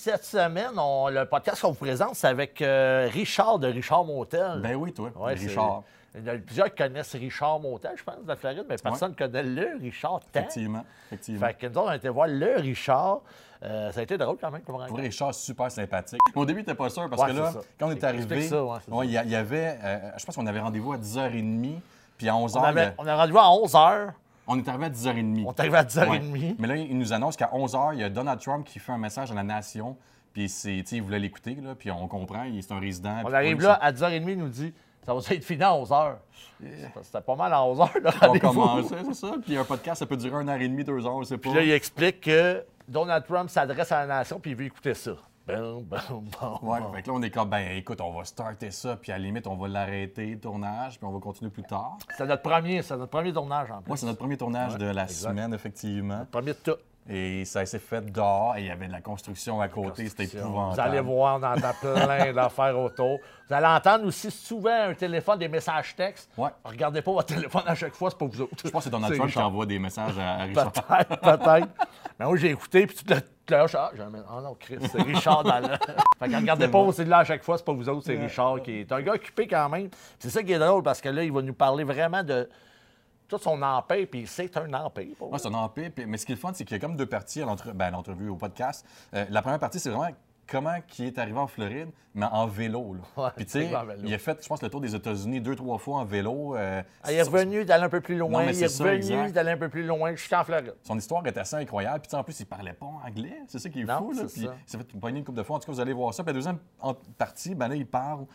cette semaine, on- le podcast qu'on vous présente, c'est avec euh, Richard de Richard Motel. Ben oui, toi, Ouais, Richard. Il y en a plusieurs qui connaissent Richard Motel, je pense, de la Floride, mais personne ne connaît le Richard tant. Effectivement. effectivement. Fait que nous autres, on a été voir le Richard. Euh, ça a été drôle quand même Pour. Richard, super sympathique. Au début, t'étais pas sûr parce Ouais, que là, ça. quand on est arrivé, ouais, il y, y avait, euh, je pense qu'on avait rendez-vous à 10h30, puis à 11h, On, avait, on a rendu à 11h. On est arrivé à 10h30. On est arrivé à 10h30. Ouais. Mais là, il nous annonce qu'à 11h, il y a Donald Trump qui fait un message à la nation, puis c'est, tu sais, il voulait l'écouter, là, puis on comprend, il- c'est un résident. On arrive là, à 10h30, il nous dit ça va être fini à 11h. C'était pas mal à 11h, le On commençait, c'est ça. Puis un podcast, ça peut durer une heure et demie, deux heures, on sait pas. Puis là, il explique que Donald Trump s'adresse à la nation puis il veut écouter ça. Bon, bon. Ouais, fait que là, on est comme, ben écoute, on va starter ça, puis à la limite, on va l'arrêter, le tournage, puis on va continuer plus tard. C'est notre premier, c'est notre premier tournage en plus. Moi, c'est notre premier tournage Ouais, de la exact. semaine, effectivement. Premier de tout. Et ça s'est fait dehors, et il y avait de la construction à côté, c'était épouvantable. Vous allez voir, on entend plein d'affaires autour. Vous allez entendre aussi souvent un téléphone, des messages textes. Ouais. Regardez pas votre téléphone à chaque fois, c'est pas vous autres. Je pense que c'est Donald Trump qui envoie des messages à, à Richard. Peut-être, peut-être. Mais moi, j'ai écouté, puis tu te Ah. Ah non, Chris, c'est Richard dans le. fait que regardez pas au là à chaque fois, c'est pas vous autres, c'est Richard qui est un gars occupé quand même. C'est ça qui est drôle, parce que là, il va nous parler vraiment de tout son empire, puis c'est un empire. Ouais, c'est un empire. mais ce qui est le fun, c'est qu'il y a comme deux parties à ben, l'entrevue, au podcast. Euh, la première partie, c'est vraiment comment il est arrivé en Floride, mais en vélo. Là. Ouais, Puis tu sais, il a fait, je pense, le tour des États-Unis deux, trois fois en vélo. euh, Ah, il est revenu d'aller un peu plus loin, Non, mais il est revenu d'aller un peu plus loin jusqu'en Floride. Son histoire est assez incroyable. Puis en plus, il parlait pas anglais. C'est ça qui est Non, fou. Là. c'est Puis ça. il s'est fait pogner une couple de fois. En tout cas, vous allez voir ça. Puis la deuxième partie, ben là, il parle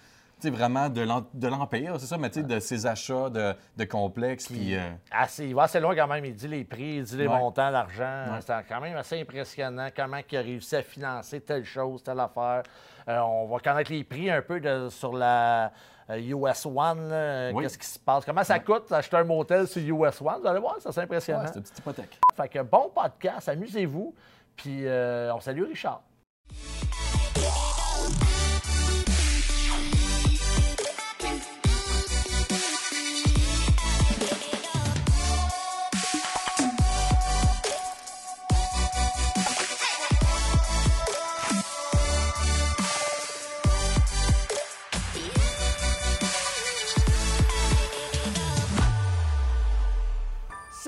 vraiment de l'Empire. C'est ça, mais tu sais, de ses achats de, de complexes. Puis, euh, Assez, il va assez loin quand même. Il dit les prix, il dit les Ouais. montants, l'argent. Ouais. C'est quand même assez impressionnant comment il a réussi à financer telle chose, telle affaire. Euh, on va connaître les prix un peu de- sur la euh, US One. là. Oui. Qu'est-ce qui se passe? Comment ça coûte d'acheter un motel sur US One? Vous allez voir, ça, c'est impressionnant. ouais, c'est une petite hypothèque. fait que bon podcast, amusez-vous. Puis euh, on salue Richard.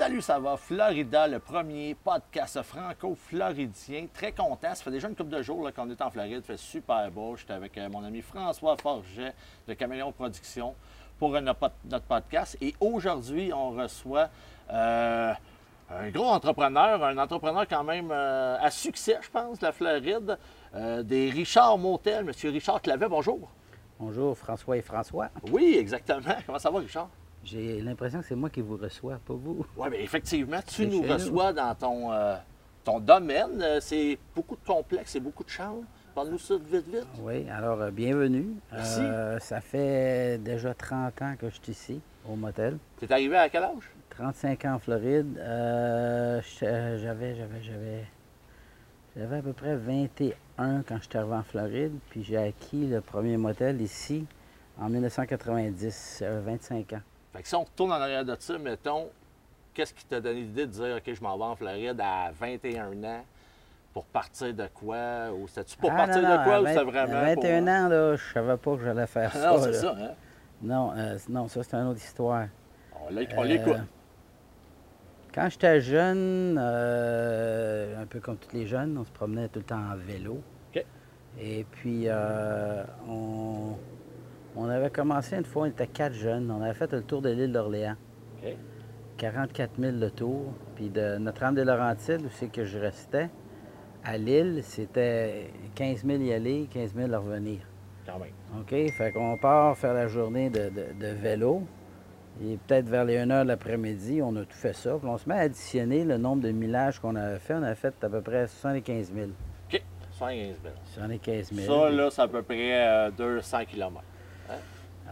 Salut, ça va? Florida, le premier podcast franco-floridien. Très content. Ça fait déjà une couple de jours qu'on est en Floride. Ça fait super beau. J'étais avec euh, mon ami François Forget de Caméléon Productions pour euh, notre, pod- notre podcast. Et aujourd'hui, on reçoit euh, un gros entrepreneur, un entrepreneur quand même à succès, je pense, de la Floride, des Richard Motel. Monsieur Richard Clavet, bonjour. Bonjour François et François. Oui, exactement. Comment ça va, Richard? J'ai l'impression que c'est moi qui vous reçois, pas vous. Oui, bien effectivement, tu nous reçois dans ton, euh, ton domaine. Euh, C'est beaucoup de complexes et beaucoup de chambres. Parle-nous ça vite, vite. Oui, alors euh, bienvenue. Merci. Euh, ça fait déjà 30 ans que je suis ici, au motel. Tu es arrivé à quel âge? 35 ans en Floride. J'avais, j'avais, j'avais, j'avais à peu près 21 quand je suis arrivé en Floride. Puis j'ai acquis le premier motel ici en 1990, j'avais 25 ans. Fait que si on retourne en arrière de ça, mettons, qu'est-ce qui t'a donné l'idée de dire, OK, je m'en vais en Floride à 21 ans pour partir de quoi? Ou c'était-tu pour Ah, partir non, non, de quoi ou c'était 20 vraiment à pour... 21 ans, là, je savais pas que j'allais faire Ah ça. non, c'est ça, hein? Non, euh, non, ça c'est une autre histoire. On l'é- on Euh, l'écoute. Quand j'étais jeune, euh, un peu comme tous les jeunes, on se promenait tout le temps en vélo. OK. Et puis, euh, on, on avait commencé une fois, on était quatre jeunes, on avait fait le tour de l'île d'Orléans. OK. 44 000 le tour. Puis de Notre-Dame-des-Laurentides, où c'est que je restais, à Lille, c'était 15 000 y aller, 15 000 à revenir. Quand même. OK? Fait qu'on part faire la journée de, de- de vélo. Et peut-être vers les 1 h de l'après-midi, on a tout fait ça. Puis on se met à additionner le nombre de millages qu'on avait fait. On a fait à peu près 75 000. OK, 115 000. 75 000. Ça, là, c'est à peu près euh, 200 km.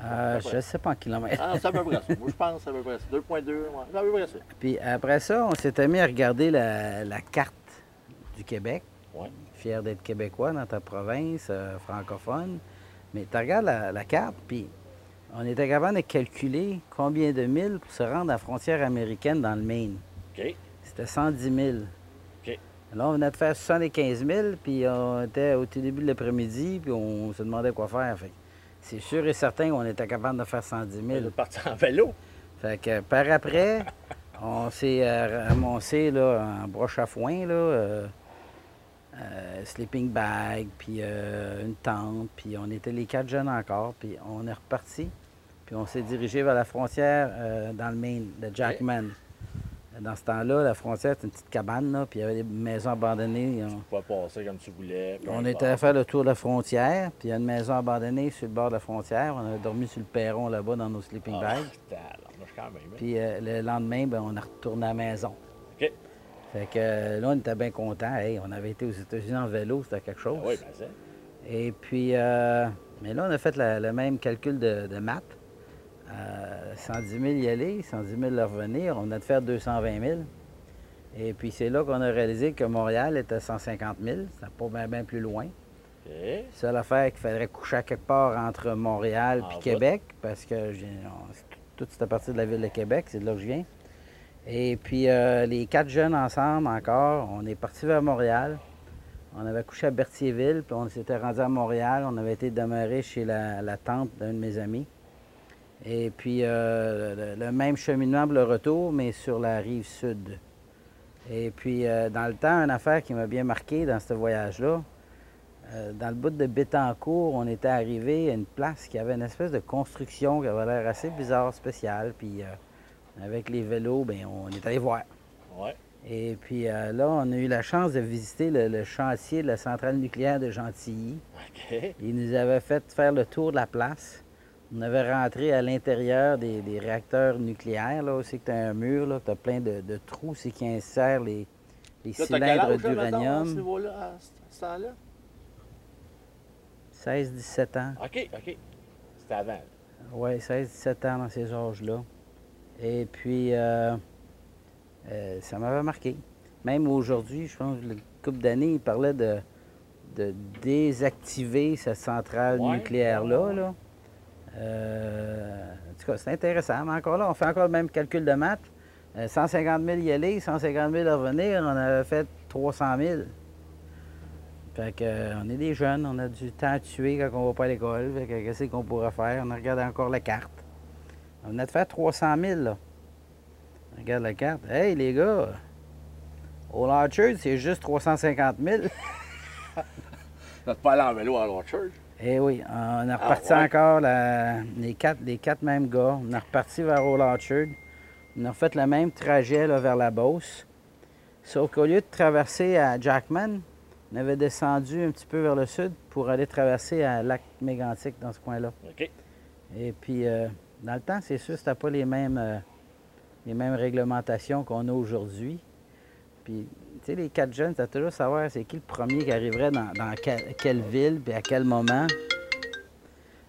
Euh, je ne sais pas en kilomètres. Ah, c'est à peu près ça. Moi, je pense que c'est à peu près ça. 2,2, ouais, à peu près ça. Puis après ça, on s'était mis à regarder la, la carte du Québec. Ouais. Fier d'être québécois dans ta province, euh, francophone. Mais tu regardes la, la carte, puis on était capable de calculer combien de milles pour se rendre à la frontière américaine dans le Maine. OK. C'était 110 000. OK. Là, on venait de faire 75 000, puis on était au tout début de l'après-midi, puis on se demandait quoi faire. Fait c'est sûr et certain qu'on était capable de faire 110 Vous 000. êtes parti en vélo. Fait que par après, on s'est euh, ramassé là, en broche à foin, là, euh, euh, sleeping bag, puis euh, une tente, puis on était les quatre jeunes encore, puis on est reparti, puis on s'est dirigé vers la frontière dans le Maine, de Jackman. Dans ce temps-là, la frontière, c'était une petite cabane, là, puis il y avait des maisons abandonnées. On- Tu pouvais passer comme tu voulais. on était à faire le tour de la frontière, puis il y a une maison abandonnée sur le bord de la frontière. On a dormi sur le perron là-bas dans nos sleeping Ah, bags. tabarnouche, quand même. hein. Puis euh, le lendemain, ben, on est retourné à la maison. OK. Fait que euh, là, on était bien contents. Hey, on avait été aux États-Unis en vélo, c'était quelque chose. Ah oui, ben. Et puis, euh, mais là, on a fait le même calcul de, de maths. Euh, 110 000 y aller, 110 000 le revenir. On a de faire 220 000. Et puis, c'est là qu'on a réalisé que Montréal était à 150 000. C'était pas bien, bien plus loin. OK. Seule affaire qu'il faudrait coucher à quelque part entre Montréal et. Québec, parce que toute cette partie de la ville de Québec, c'est de là que je viens. Et puis euh, les quatre jeunes ensemble encore, on est partis vers Montréal. On avait couché à Berthierville, puis on s'était rendu à Montréal. On avait été demeuré chez la, la tante d'un de mes amis. Et puis euh, le, le même cheminement pour le retour, mais sur la rive sud. Et puis euh, dans le temps, une affaire qui m'a bien marqué dans ce voyage-là, euh, dans le bout de Bétancourt, on était arrivé à une place qui avait une espèce de construction qui avait l'air assez bizarre, spéciale. Puis avec les vélos, ben, on est allé voir. Ouais. Et puis euh, là, on a eu la chance de visiter le, le chantier de la centrale nucléaire de Gentilly. OK. Il nous avait fait faire le tour de la place. On avait rentré à l'intérieur des, des réacteurs nucléaires, là aussi que tu as un mur, là, tu as plein de, de trous, c'est qui insèrent les, les Là, cylindres là, mettons, à ce d'uranium. niveau-là, à ce- à ce temps-là? 16-17 ans. OK, OK. C'était avant. Oui, 16-17 ans dans ces âges-là. Et puis, euh, euh, ça m'avait marqué. Même aujourd'hui, je pense, une couple d'années, il parlait de, de désactiver cette centrale Ouais, nucléaire-là. ouais, ouais. là. Euh, en tout cas, c'est intéressant. Mais encore là, on fait encore le même calcul de maths. Euh, 150 000 y aller, 150 000 à revenir. On avait fait 300 000. Fait que, euh, on est des jeunes, on a du temps à tuer quand on va pas à l'école. Fait que qu'est-ce qu'on pourrait faire? On a regardé encore la carte. On venait de faire 300 000, là. On regarde la carte. Hey, les gars, au Larcher, c'est juste 350 000. T'as pas allé en vélo à Eh oui, on a reparti ouais? encore la- les, quatre, les quatre mêmes gars. On est reparti vers Old Orchard. On a fait le même trajet là, vers la Beauce. Sauf qu'au lieu de traverser à Jackman, on avait descendu un petit peu vers le sud pour aller traverser à Lac Mégantic dans ce coin-là. OK. Et puis, euh, dans le temps, c'est sûr, c'était pas les mêmes, euh, les mêmes réglementations qu'on a aujourd'hui. Puis, tu sais, les quatre jeunes, tu toujours savoir c'est qui le premier qui arriverait dans, dans quelle, quelle ville, puis à quel moment.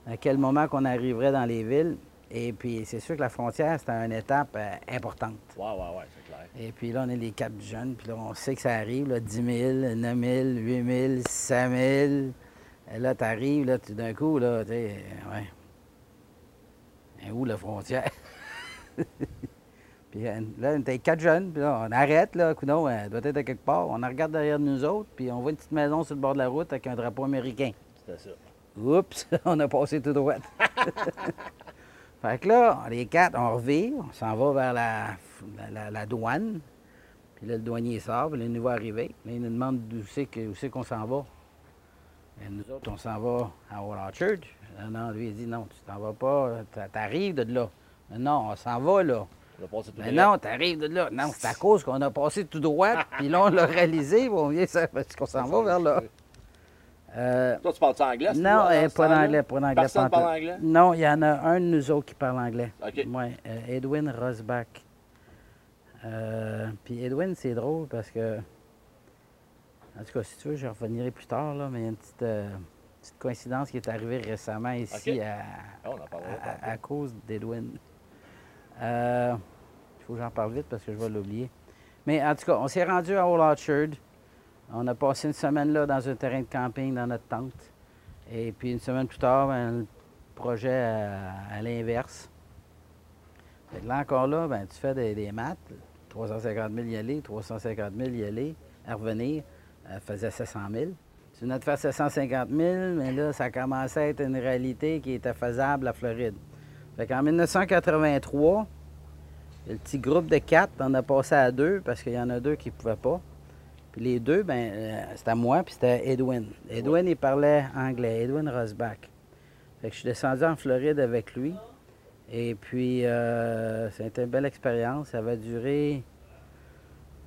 À quel moment qu'on arriverait dans les villes. Et puis, c'est sûr que la frontière, c'était une étape euh, importante. Ouais, ouais, ouais, c'est clair. Et puis là, on est les quatre jeunes, puis là, on sait que ça arrive, là, 10 000, 9 000, 8 000, 5 000. Et là, tu arrives, là, tout d'un coup, là, tu sais, ouais. Et où la frontière? puis euh, là, on était quatre jeunes, puis là, on arrête, là, coudonc, elle doit être à quelque part. On en regarde derrière nous autres, puis on voit une petite maison sur le bord de la route avec un drapeau américain. C'était ça. Oups, on a passé tout droit. fait que là, les quatre, on revient, on s'en va vers la, la- la- la douane. Puis là, le douanier sort, puis là, il nous voit arriver. Là, il nous demande d'où c'est que- où c'est qu'on s'en va. Et nous autres, on s'en va à Old Orchard. Non, lui, il dit non, tu t'en vas pas, t'a- t'arrives de là. Non, on s'en va là. On a passé tout Mais droit. non, t'arrives de là. Non, c'est à cause qu'on a passé tout droit, puis là, on l'a réalisé, on vient, ça- parce qu'on s'en va vers là. Euh, Toi, tu parles anglais? non, euh, ce pas d'anglais, pas d'anglais. Personne parle anglais? Non, il y en a un de nous autres qui parle anglais. OK. Ouais, euh, Edwin Rosbach. Euh, Puis Edwin, c'est drôle parce que. En tout cas, si tu veux, je reviendrai plus tard, là, mais il y a une petite, euh, petite coïncidence qui est arrivée récemment ici à, Ah, on en parlera à- tantôt. à- à cause d'Edwin. Euh, Il faut que j'en parle vite parce que je vais l'oublier. Mais en tout cas, on s'est rendu à Old Orchard. On a passé une semaine là dans un terrain de camping dans notre tente. Et puis une semaine plus tard, ben, le projet à, l'inverse. Là encore là, ben, tu fais des, maths. 350 000 y aller, 350 000 y aller. à revenir. Elle faisait 700 000. Tu venais de faire 750 000, mais là, ça commençait à être une réalité qui était faisable à Floride. Fait qu'en 1983, le petit groupe de quatre, on a passé à deux parce qu'il y en a deux qui ne pouvaient pas. Puis les deux, ben, euh, c'était moi puis c'était Edwin. Edwin, il parlait anglais, Edwin Rosbach. Fait que je suis descendu en Floride avec lui. Et puis, euh, c'était une belle expérience. Ça va durer,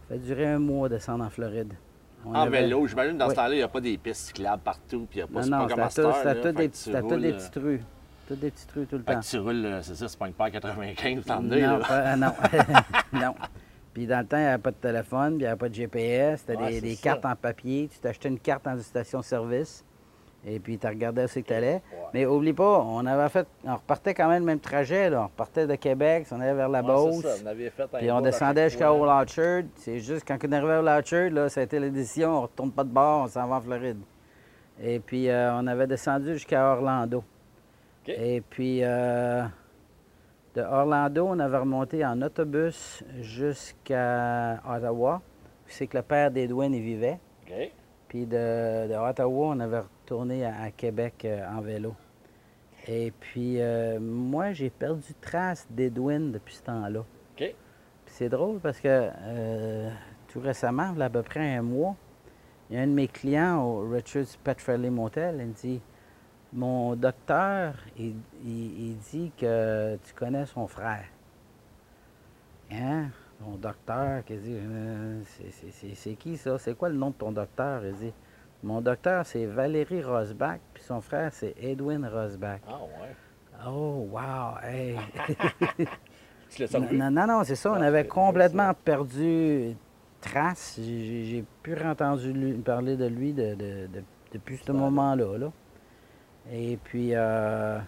ça va durer un mois descendre en Floride. On En avait- vélo, j'imagine, dans Oui. ce temps-là, il n'y a pas des pistes cyclables partout, puis il n'y a pas, Non, non, pas comme à c'était cette tout- heure, c'était là. tout Fait des, que tu c'était tout roules, des euh, petites rues. Des petites rues tout le Fait temps. que tu roules, euh, c'est ça, c'est pas une paire 95, t'en Non, là. pas- non. non. Puis dans le temps, il n'y avait pas de téléphone, puis il n'y avait pas de GPS. C'était Ouais, des, cartes en papier. Tu t'achetais une carte dans une station-service. Et puis, tu regardais où c'est que tu allais. Mais oublie pas, on avait fait. On repartait quand même le même trajet. Là. On repartait de Québec, on allait vers la Ouais, Beauce. ça, en avez fait un Puis on à descendait fois. Old Orchard. C'est juste quand on arrivait à Old Orchard, là, ça a été la décision, on retourne pas de bord, on s'en va en Floride. Et puis euh, on avait descendu jusqu'à Orlando. Et puis euh, de Orlando, on avait remonté en autobus jusqu'à Ottawa. C'est que le père d'Edwin y vivait. Puis de, de Ottawa, on avait retourné à, à Québec euh, en vélo. Et puis, euh, moi, j'ai perdu trace d'Edwin depuis ce temps-là. OK. Puis c'est drôle parce que tout récemment, il y a à peu près un mois, il y a un de mes clients au Richard's Pet Friendly Motel, il me dit Mon docteur, il, il- il dit que tu connais son frère. Hein? Mon docteur, qui dit Euh, c'est- qui ça? C'est quoi le nom de ton docteur? Il dit Mon docteur, c'est Valérie Rosbach, puis son frère, c'est Edwin Rosbach. Ah, ouais. Oh, wow, hey Tu non, non, non, c'est ça. On avait complètement perdu trace. J'ai- plus entendu lui- parler de lui de- de- de- depuis ce moment-là. là. Et puis, euh,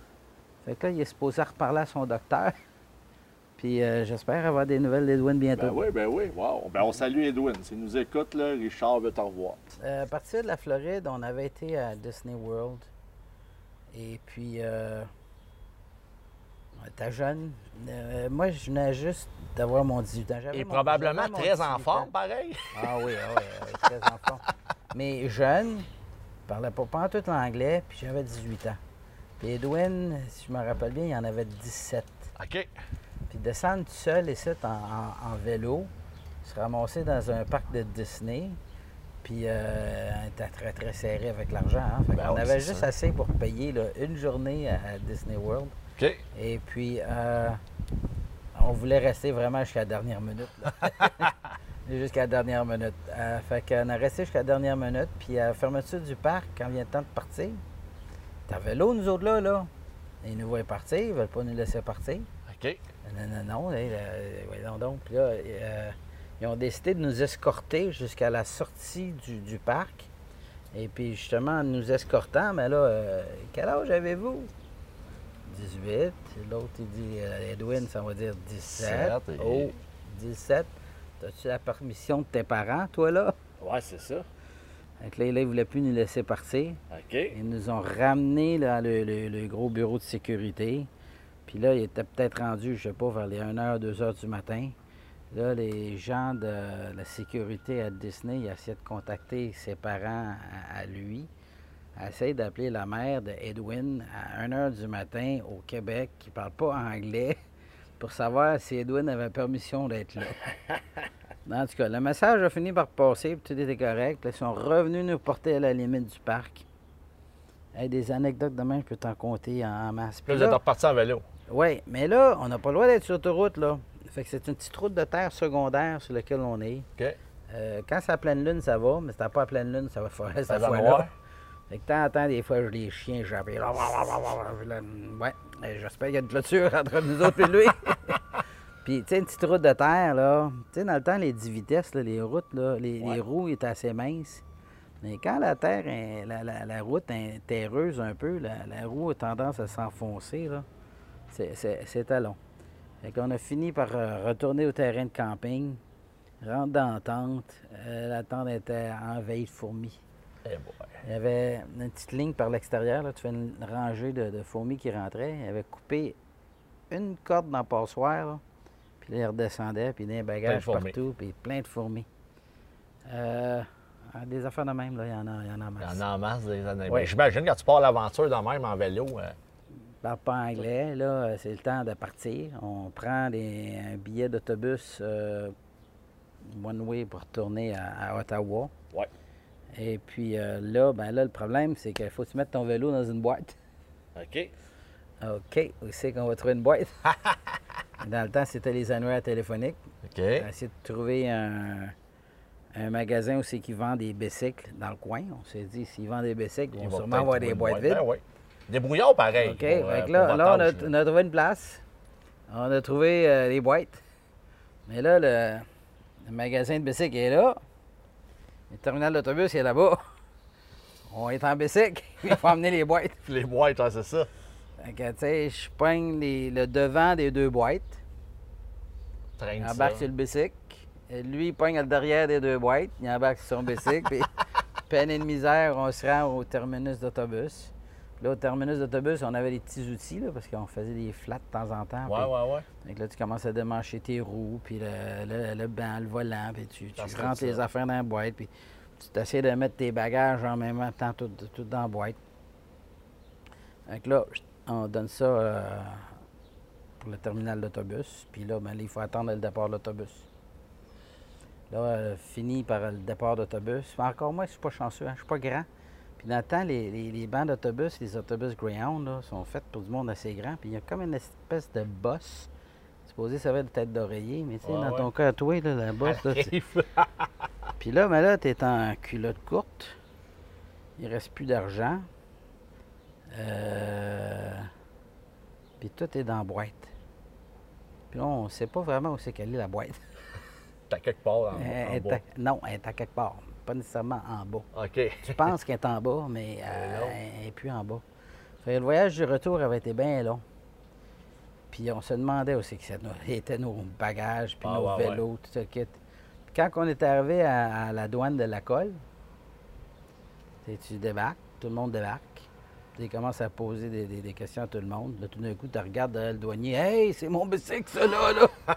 fait que là, il est supposé reparler à son docteur. Puis euh, j'espère avoir des nouvelles d'Edwin bientôt. Ben oui, ben oui. Wow. Ben on salue Edwin. S'il nous écoute, là, Richard veut revoir. Euh, à partir de la Floride, on avait été à Disney World. Et puis, euh, on était jeune. Euh, moi, je venais juste d'avoir mon 18 ans. Et mon- probablement très 18 en forme, pareil. Ah oui, ah oui, ah oui, très en forme. Mais jeune, je parlais pas, pas en tout l'anglais, puis j'avais 18 ans. Puis Edwin, si je me rappelle bien, il en avait 17. OK. Puis descendre tout seul ici en, en- en vélo, se ramasser dans un parc de Disney, puis euh, on était très très serré avec l'argent. Hein? Ben oui, avait juste assez pour payer là, une journée à, Disney World. OK. Et puis, euh, on voulait rester vraiment jusqu'à la dernière minute. là. jusqu'à la dernière minute. Euh, fait qu'on a resté jusqu'à la dernière minute. Puis à la fermeture du parc, quand vient le temps de partir, t'as vélo, nous autres là, là. Ils nous voient partir, ils veulent pas nous laisser partir. OK. Non, non, non, là, voyons donc. Puis là, euh, ils ont décidé de nous escorter jusqu'à la sortie du, du parc. Et puis justement, en nous escortant, mais là, euh, quel âge avez-vous? 18. L'autre, il dit, euh, Edwin, ça va dire 17. 17, et- Oh, 17. As-tu la permission de tes parents, toi, là? Ouais, c'est ça. Que là, là, ils ne voulaient plus nous laisser partir. OK. Ils nous ont ramenés dans le, le- le gros bureau de sécurité. Puis là, il était peut-être rendu, je sais pas, vers les 1h, 2h du matin. Là, les gens de la sécurité à Disney ils essayaient de contacter ses parents à, à lui. Essayaient d'appeler la mère de Edwin à 1h du matin au Québec, qui ne parle pas anglais, pour savoir si Edwin avait permission d'être là. En tout cas, le message a fini par passer, puis tout était correct. Puis ils sont revenus nous porter à la limite du parc. Hey, des anecdotes de même, je peux t'en compter en, masse. Puis vous êtes reparti en vélo. oui, mais là, on n'a pas le droit d'être sur l'autoroute, là. Fait que c'est une petite route de terre secondaire sur laquelle on est. OK. Euh, quand c'est à pleine lune, ça va, mais si t'as pas à pleine lune, ça va faire ça Ça va. Fait que de temps en temps, des fois, je les chiens, j'appelle. Ouais, euh, j'espère qu'il y a une clôture entre nous autres et lui. Puis, tu sais, une petite route de terre, là. Tu sais, dans le temps, les 10 vitesses, là, les routes, là, les, roues étaient assez minces. Mais quand la terre, est- la, la- la route est terreuse un peu, la, la roue a tendance à s'enfoncer, là. C'était long. Fait qu'on a fini par euh, retourner au terrain de camping, rentre dans la tente. Euh, la tente était envahie de fourmis. Eh. Il y avait une petite ligne par l'extérieur, là, tu fais une rangée de, de fourmis qui rentraient. Il avait coupé une corde dans le passoire, là, puis là, il redescendait, puis des bagages fourmis. partout, puis plein de fourmis. Euh, des affaires de même, là, il y en a, il y en a en Il masse. y en a en masse des années. Ouais. J'imagine quand tu pars à l'aventure de même en vélo, euh, parle pas anglais, là, c'est le temps de partir. On prend des, un billet d'autobus euh, one way pour retourner à, à Ottawa. Ouais. Et puis euh, là, ben là, le problème, c'est qu'il faut que tu mettes ton vélo dans une boîte. OK. OK, où c'est qu'on va trouver une boîte? dans le temps, c'était les annuaires téléphoniques. OK. On a essayé de trouver un, un magasin où c'est qu'ils vendent des bicycles dans le coin. On s'est dit, s'ils vendent des bicycles, ils Il vont sûrement avoir des boîtes boîte. vides. Ben. Des brouillards, pareil. OK, pour, euh, là, là, on, a, âge, on a trouvé une place. On a trouvé euh, les boîtes. Mais là, le, le magasin de bicycle est là. Le terminal d'autobus est là-bas. On est en bicycle. Il faut emmener les boîtes. Les boîtes, c'est ça. Fait que, tu sais, je les- le devant des deux boîtes. Traîne Il ça. embarque sur le bicycle. Et lui, il pogne le derrière des deux boîtes. Il embarque sur son bicycle. puis, peine et de misère, on se rend au terminus d'autobus. Là, au terminus d'autobus, on avait des petits outils, là, parce qu'on faisait des flats de temps en temps. Ouais, puis- ouais, ouais. Que là, tu commences à démancher tes roues, puis le, le, le banc, le volant, puis tu, tu rentres ça. les affaires dans la boîte, puis tu essaies de mettre tes bagages en même temps, tout, tout dans la boîte. Que là, on donne ça euh, pour le terminal d'autobus, puis là, ben, là, il faut attendre le départ de l'autobus. Là, euh, fini par le départ d'autobus. Encore moi, je suis pas chanceux, hein, je suis pas grand. Puis dans le temps, les, les, les bancs d'autobus, les autobus Greyhound, là, sont faits pour du monde assez grand. Puis il y a comme une espèce de bosse. Supposé ça va être tête d'oreiller, mais tu sais, Ouais, dans ouais. ton cas, toi, là, la bosse, là, puis là, ben là, t'es en culotte courte. Il reste plus d'argent. Euh... Puis tout est dans la boîte. Puis là, on sait pas vraiment où c'est qu'elle est, la boîte. T'as quelque part en, non, elle est à quelque part. Pas nécessairement en bas. OK. Tu penses qu'elle est en bas, mais euh, elle n'est plus en bas. Fait que le voyage du retour avait été bien long. Puis on se demandait aussi que étaient nos bagages, puis Ah, nos ouais, vélos, tout ça. Puis quand on est arrivé à, à la douane de la colle, tu débarques, tout le monde débarque. Tu commences à poser des, des- des questions à tout le monde. Là, tout d'un coup, tu regardes derrière le douanier. Hey, c'est mon bicycle, ça là! là.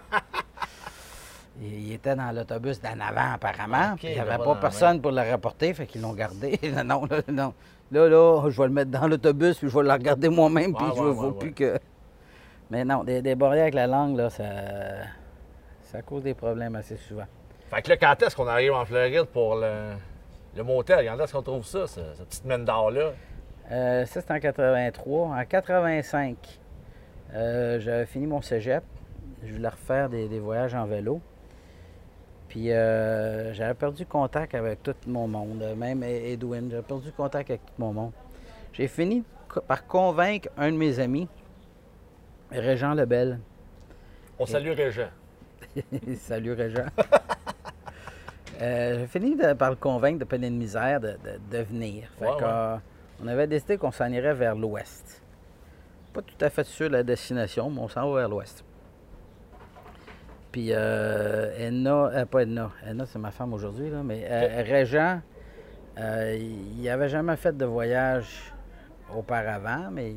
Il était dans l'autobus d'en avant, apparemment. Puis il n'y avait va pas personne pour le rapporter, fait qu'ils l'ont gardé. non, là, non. Là, là, je vais le mettre dans l'autobus, puis je vais le regarder moi-même, puis Ouais, je ne ouais, plus que. Mais non, des, des barrières avec la langue, là, ça, ça cause des problèmes assez souvent. Fait que là, quand est-ce qu'on arrive en Floride pour le, le motel? Quand est-ce qu'on trouve ça, ce- cette petite mine d'or-là? Euh, ça, c'était en 83. En 85, euh, j'avais fini mon cégep. Je voulais refaire des, des voyages en vélo. Puis euh, j'avais perdu contact avec tout mon monde, euh, même E- Edwin. J'avais perdu contact avec tout mon monde. J'ai fini par convaincre un de mes amis, Régent Lebel. On salue Régent. Salut Régent. Euh, J'ai fini de- par le convaincre de peine de misère de, de- de venir. Fait Ouais, que, ouais. euh, on avait décidé qu'on s'en irait vers l'ouest. Pas tout à fait sûr de la destination, mais on s'en va vers l'ouest. Puis euh, Edna, euh, pas Edna, Edna c'est ma femme aujourd'hui, là, mais euh, Régent, euh, il n'avait jamais fait de voyage auparavant, mais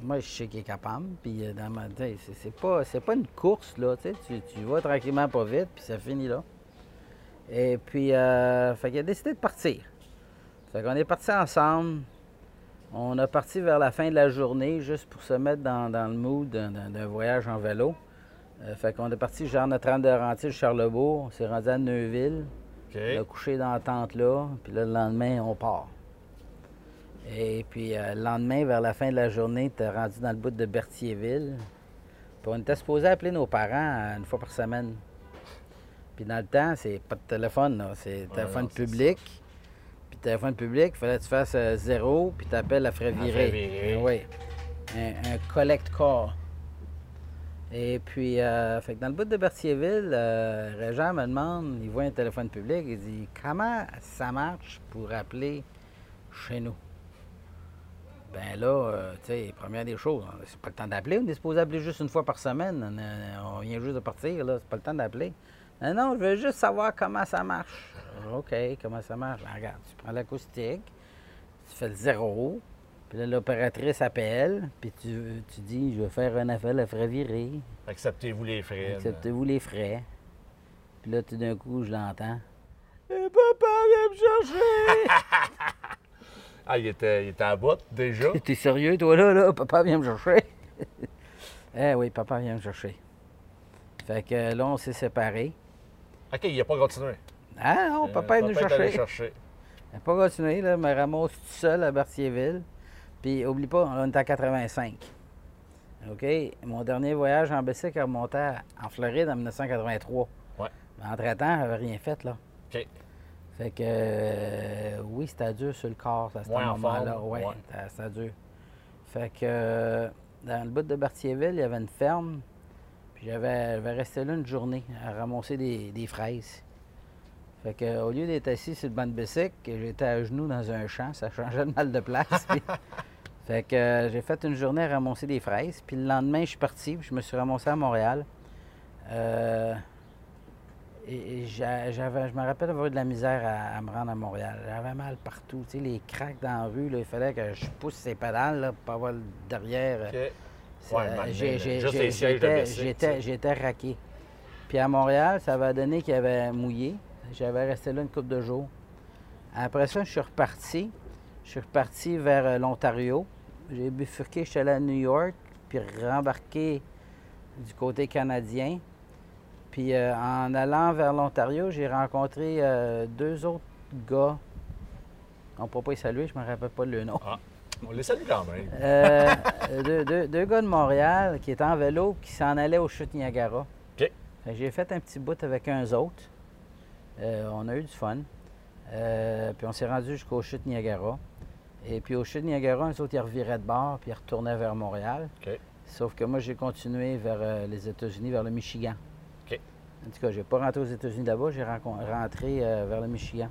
moi, je sais qu'il est capable. Puis, euh, dans ma tête, c'est- pas, c'est pas une course, là. Tu, tu, vas tranquillement, pas vite, puis ça finit là. Et puis, fait qu'il a décidé de partir. Fait qu'on est partis ensemble. On a parti vers la fin de la journée, juste pour se mettre dans, dans le mood d'un voyage en vélo. Euh, fait qu'on est parti genre notre rang de rentier de Charlebourg. On s'est rendu à Neuville. On a couché dans la tente là, puis là, le lendemain, on part. Et puis, euh, le lendemain, vers la fin de la journée, tu es rendu dans le bout de Berthierville. Puis on était supposé appeler nos parents euh, une fois par semaine. Puis dans le temps, c'est pas de téléphone, là, c'est téléphone non, public. Puis téléphone public, il fallait que tu fasses euh, zéro, puis tu appelles à frais frais virer. Oui. Un, un collect call. Et puis, euh, fait que dans le bout de Berthierville, euh, me demande, il voit un téléphone public, il dit Comment ça marche pour appeler chez nous? Ben là, euh, tu sais, première des choses, on- c'est pas le temps d'appeler, on est supposé appeler juste une fois par semaine. On, euh, vient juste de partir, là, c'est pas le temps d'appeler. Non, non, je veux juste savoir comment ça marche. OK, comment ça marche? Ben, regarde, tu prends l'acoustique, tu fais le zéro, puis là, l'opératrice appelle, puis tu, tu dis, je veux faire un appel à frais virer. Acceptez-vous les frais. Acceptez-vous les frais? Puis là, tout d'un coup, je l'entends. papa, viens me chercher! Ah, il était, il était à bout déjà. T'es sérieux, toi, là, là? Papa vient me chercher. eh oui, papa vient me chercher. Fait que là, on s'est séparés. OK, il n'a pas continué. Ah non, papa est venu est allé chercher. chercher. Il n'a pas continué, là, me ramasse tout seul à Berthierville. Puis, oublie pas, on est à 85. OK? Mon dernier voyage en bicycle remontait en Floride en 1983. Ouais. Mais entre-temps, j'avais rien fait, là. OK. Fait que, euh, oui, c'était dur sur le corps, Moins en moment-là. forme, Ouais, c'était- c'était dur. Fait que, euh, dans le bout de Berthierville, il y avait une ferme. Puis j'avais j'avais resté là une journée à ramasser des, des fraises. Fait que, au lieu d'être assis sur le banc de bicycle, j'étais à genoux dans un champ. Ça changeait de mal de place. puis- fait que euh, j'ai fait une journée à ramasser des fraises. Puis le lendemain, je suis parti. Puis je me suis ramassé à Montréal. Euh, et et j'a- j'avais, je me rappelle avoir eu de la misère à, à me rendre à Montréal. J'avais mal partout. Tu sais, les craques dans la rue, là, il fallait que je pousse ces pédales là, pour pas avoir le derrière. OK. c'est- Ouais, j'étais raqué. Puis à Montréal, ça avait donné qu'il avait mouillé. J'avais resté là une couple de jours. Après ça, je suis reparti. Je suis reparti vers euh, l'Ontario. J'ai bifurqué, je suis allé à New York, puis rembarqué du côté canadien. Puis euh, en allant vers l'Ontario, j'ai rencontré euh, deux autres gars. On ne peut pas y saluer, je ne me rappelle pas le nom. On les salue quand même. Euh, deux, deux- deux gars de Montréal qui étaient en vélo qui s'en allaient aux chutes Niagara. J'ai fait un petit bout avec eux autres. Euh, on a eu du fun. Puis on s'est rendu jusqu'aux chutes Niagara. Et puis aux chutes Niagara, eux autres, ils reviraient de bord puis ils retournaient vers Montréal. Sauf que moi, j'ai continué vers euh, les États-Unis, vers le Michigan. En tout cas, j'ai pas rentré aux États-Unis là-bas, j'ai rentré euh, vers le Michigan.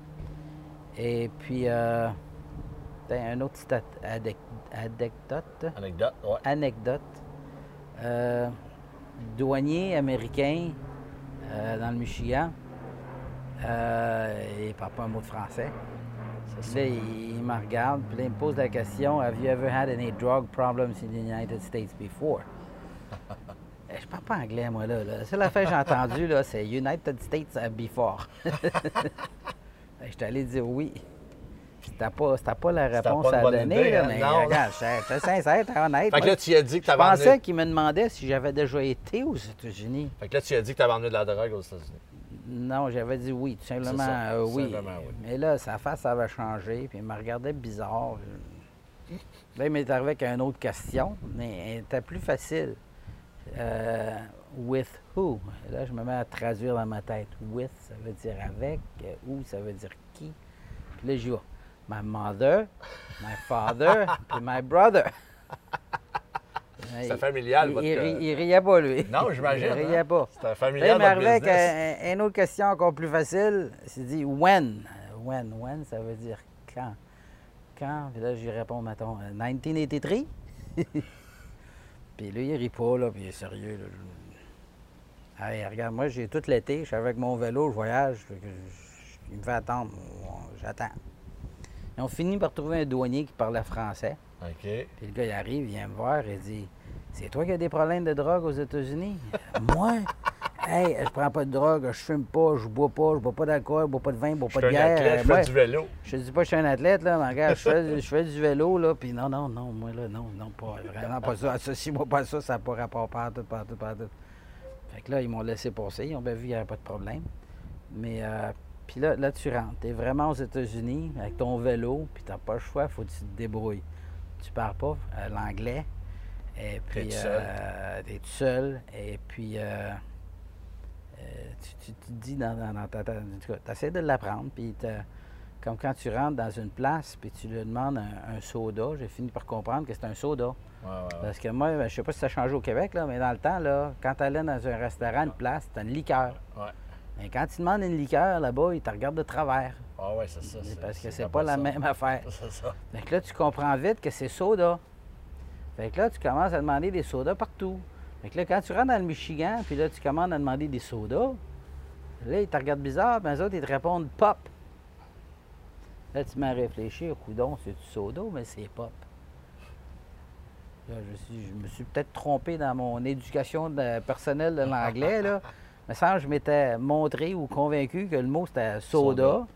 Et puis, euh, un autre petit adec- anecdote. Anecdote, ouais. Anecdote. Euh, douanier américain dans le Michigan. Il parle pas un mot de français. Là, il, il me regarde, puis là, il me pose la question Have you ever had any drug problems in the United States before? Eh, Je parle pas anglais, moi, là. La seule affaire que j'ai entendue, là, c'est United States before. Ben, J'étais allé dire oui. C'était pas, pas la réponse pas à donner, idée, là, hein? mais Non. regarde, j'étais sincère, t'es honnête. Fait que là, tu as dit que Je pensais qu'il me demandait si j'avais déjà été aux États-Unis. Fait que là, tu as dit que tu avais emmené de la drogue aux États-Unis. Non, j'avais dit oui, tout simplement ça, euh, oui. simplement oui. Mais là, sa face avait changé, puis il me regardait bizarre. Là, il m'est arrivé avec une autre question, mais elle était plus facile. Euh, with who? Là, je me mets à traduire dans ma tête. With, ça veut dire avec. euh, Who, ça veut dire qui? Puis là, je dis, my mother, my father, puis my brother. C'était familial, il, votre... il, ri- il riait pas, lui. Non, j'imagine. Il riait hein? pas. C'était Là, familial, il arrivé avec un- une autre question encore plus facile. Il s'est dit when? When, when, ça veut dire quand? Quand, puis là, j'y réponds, mettons, euh, 1983. puis lui, il rit pas, là, puis il est sérieux. Là. Hey, regarde, moi, j'ai tout l'été, je suis avec mon vélo, je voyage, il me fait attendre. J'attends. Et on finit par trouver un douanier qui parlait français. OK. Puis le gars, il arrive, il vient me voir et dit C'est toi qui as des problèmes de drogue aux États-Unis? Moi? Hey, je prends pas de drogue, je fume pas, je bois pas, je bois pas d'alcool, je bois pas de vin, je bois pas de bière. athlète, je fais du vélo. je te dis pas que je suis un athlète, là, mais regarde, je fais, je fais du vélo, là, puis non, non, non, moi, là, non, non, pas, vraiment pas ça. Associe-moi pas ça, ça n'a pas rapport pas tout, pas tout, pas tout. Fait que là, ils m'ont laissé passer, ils ont bien vu qu'il n'y avait pas de problème. Mais, euh, puis là, là, tu rentres, tu es vraiment aux États-Unis avec ton vélo, puis tu n'as pas le choix, faut que tu te débrouilles. Tu parles pas euh, l'anglais, et puis euh, t'es tout seul, et puis euh, euh, tu, tu- tu te dis dans, dans- dans ta cas, tu essaies de l'apprendre, puis comme quand tu rentres dans une place, puis tu lui demandes un, un soda, j'ai fini par comprendre que c'est un soda. Ouais, ouais, ouais. Parce que moi, ben, je sais pas si ça a changé au Québec, là, mais dans le temps, là, quand tu allais dans un restaurant, une place, c'était une liqueur. Mais quand tu demandes une liqueur, là-bas, ils te regardent de travers. Ah ouais, c'est ça. C'est parce que c'est pas la ça. même affaire. C'est ça. Fait que là, tu comprends vite que c'est soda. Fait que là, tu commences à demander des sodas partout. Fait que là, quand tu rentres dans le Michigan, puis là, tu commences à demander des sodas, là, ils te regardent bizarre, puis eux autres, ils te répondent pop. Là, tu m'as réfléchi, coudon, c'est du soda, mais c'est pop? Là, je, suis- je me suis peut-être trompé dans mon éducation de- personnelle de l'anglais, là. Mais sans je m'étais montré ou convaincu que le mot c'était soda. Soda.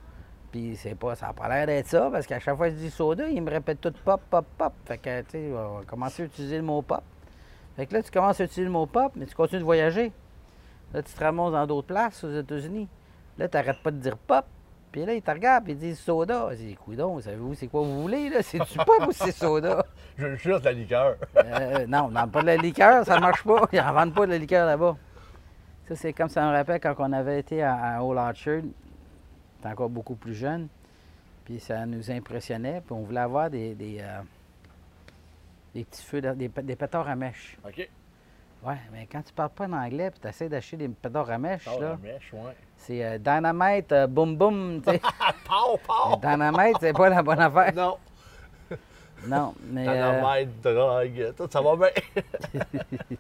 Puis c'est pas, ça n'a pas l'air d'être ça, parce qu'à chaque fois que je dis soda, il me répète tout pop, pop, pop. Fait que, tu sais, on va commencer à utiliser le mot pop. Fait que là, tu commences à utiliser le mot pop, mais tu continues de voyager. Là, tu te ramasses dans d'autres places aux États-Unis. Là, tu n'arrêtes pas de dire pop. Puis là, ils te regardent et ils disent soda. Je dis, coudon, savez-vous c'est quoi vous voulez, là? C'est-tu pop ou c'est soda? Je veux juste la liqueur. Euh, non, on n'en pas de la liqueur, ça marche pas. Ils n'en vendent pas de la liqueur là-bas. Ça, c'est comme ça me rappelle quand on avait été à, à Old Orchard. Encore beaucoup plus jeune. Puis ça nous impressionnait. Puis on voulait avoir des, des, euh, des petits feux, de- des, des pétards à mèche. OK. Ouais, mais quand tu parles pas en anglais puis tu essaies d'acheter des pétards à mèche, Oh, là, la mèche, ouais. c'est euh, dynamite, euh, boum boum. tu sais. Pow, pow! dynamite, c'est pas la bonne affaire. Non, Non, mais. euh, dynamite, drogue, tout ça va bien.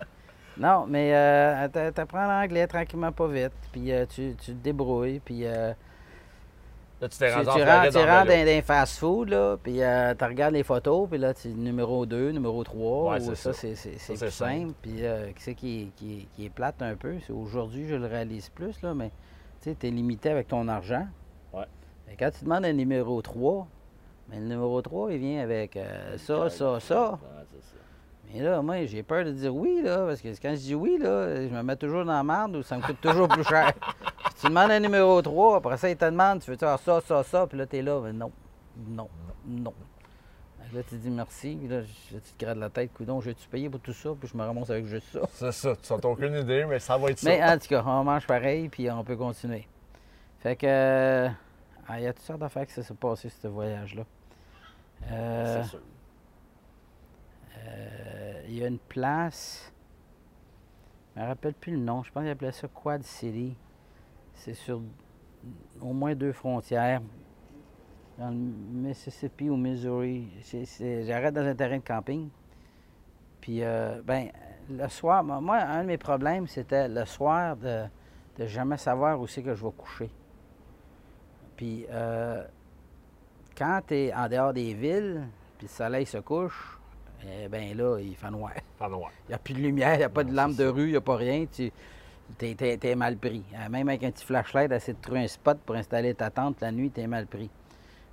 Non, mais euh, t'a- t'apprends l'anglais tranquillement, pas vite. Puis euh, tu, tu te débrouilles. Puis euh, Là, tu t'es tu rendu en rentres, tu dans des fast-food, là. Puis euh, tu regardes les photos. Puis là, tu numéro 2, numéro 3. Ouais, ou ça, c'est plus simple. Puis euh, qui c'est qui, est- qui, est- qui est plate un peu? Aujourd'hui, je le réalise plus, là. Mais tu sais, tu es limité avec ton argent. Ouais. Et quand tu demandes un numéro 3, mais le numéro 3, il vient avec euh, ça, ça, ça. Ça. Mais là, moi, j'ai peur de dire oui, là, parce que quand je dis oui, là, je me mets toujours dans la merde ou ça me coûte toujours plus cher. Puis tu demandes un numéro 3, après ça, il te demande, tu veux avoir ça, ça, ça, puis là, t'es là, mais non, non, non. Que Là, tu dis merci, puis là, je- tu te grades la tête, coudon, je vais-tu payer pour tout ça, puis je me ramasse avec juste ça? C'est ça, tu n'as aucune idée, mais ça va être Mais ça. en tout cas, on mange pareil, puis on peut continuer. Fait que, euh, ah, il y a toutes sortes d'affaires qui se sont passées, ce voyage-là. Euh, C'est sûr. Euh, il y a une place. Je me rappelle plus le nom. Je pense qu'il appelait ça Quad City. C'est sur au moins deux frontières. Dans le Mississippi ou Missouri. J'arrête dans un terrain de camping. Puis, euh, ben, le soir, moi, un de mes problèmes, c'était le soir de, de jamais savoir où c'est que je vais coucher. Puis, euh, quand tu es en dehors des villes, puis le soleil se couche, eh bien là, il fait noir. Il n'y a plus de lumière, il n'y a pas de lampe de rue, il n'y a pas rien. Tu es, mal pris. Euh, Même avec un petit flashlight, essayer de trouver un spot pour installer ta tente la nuit, tu es mal pris.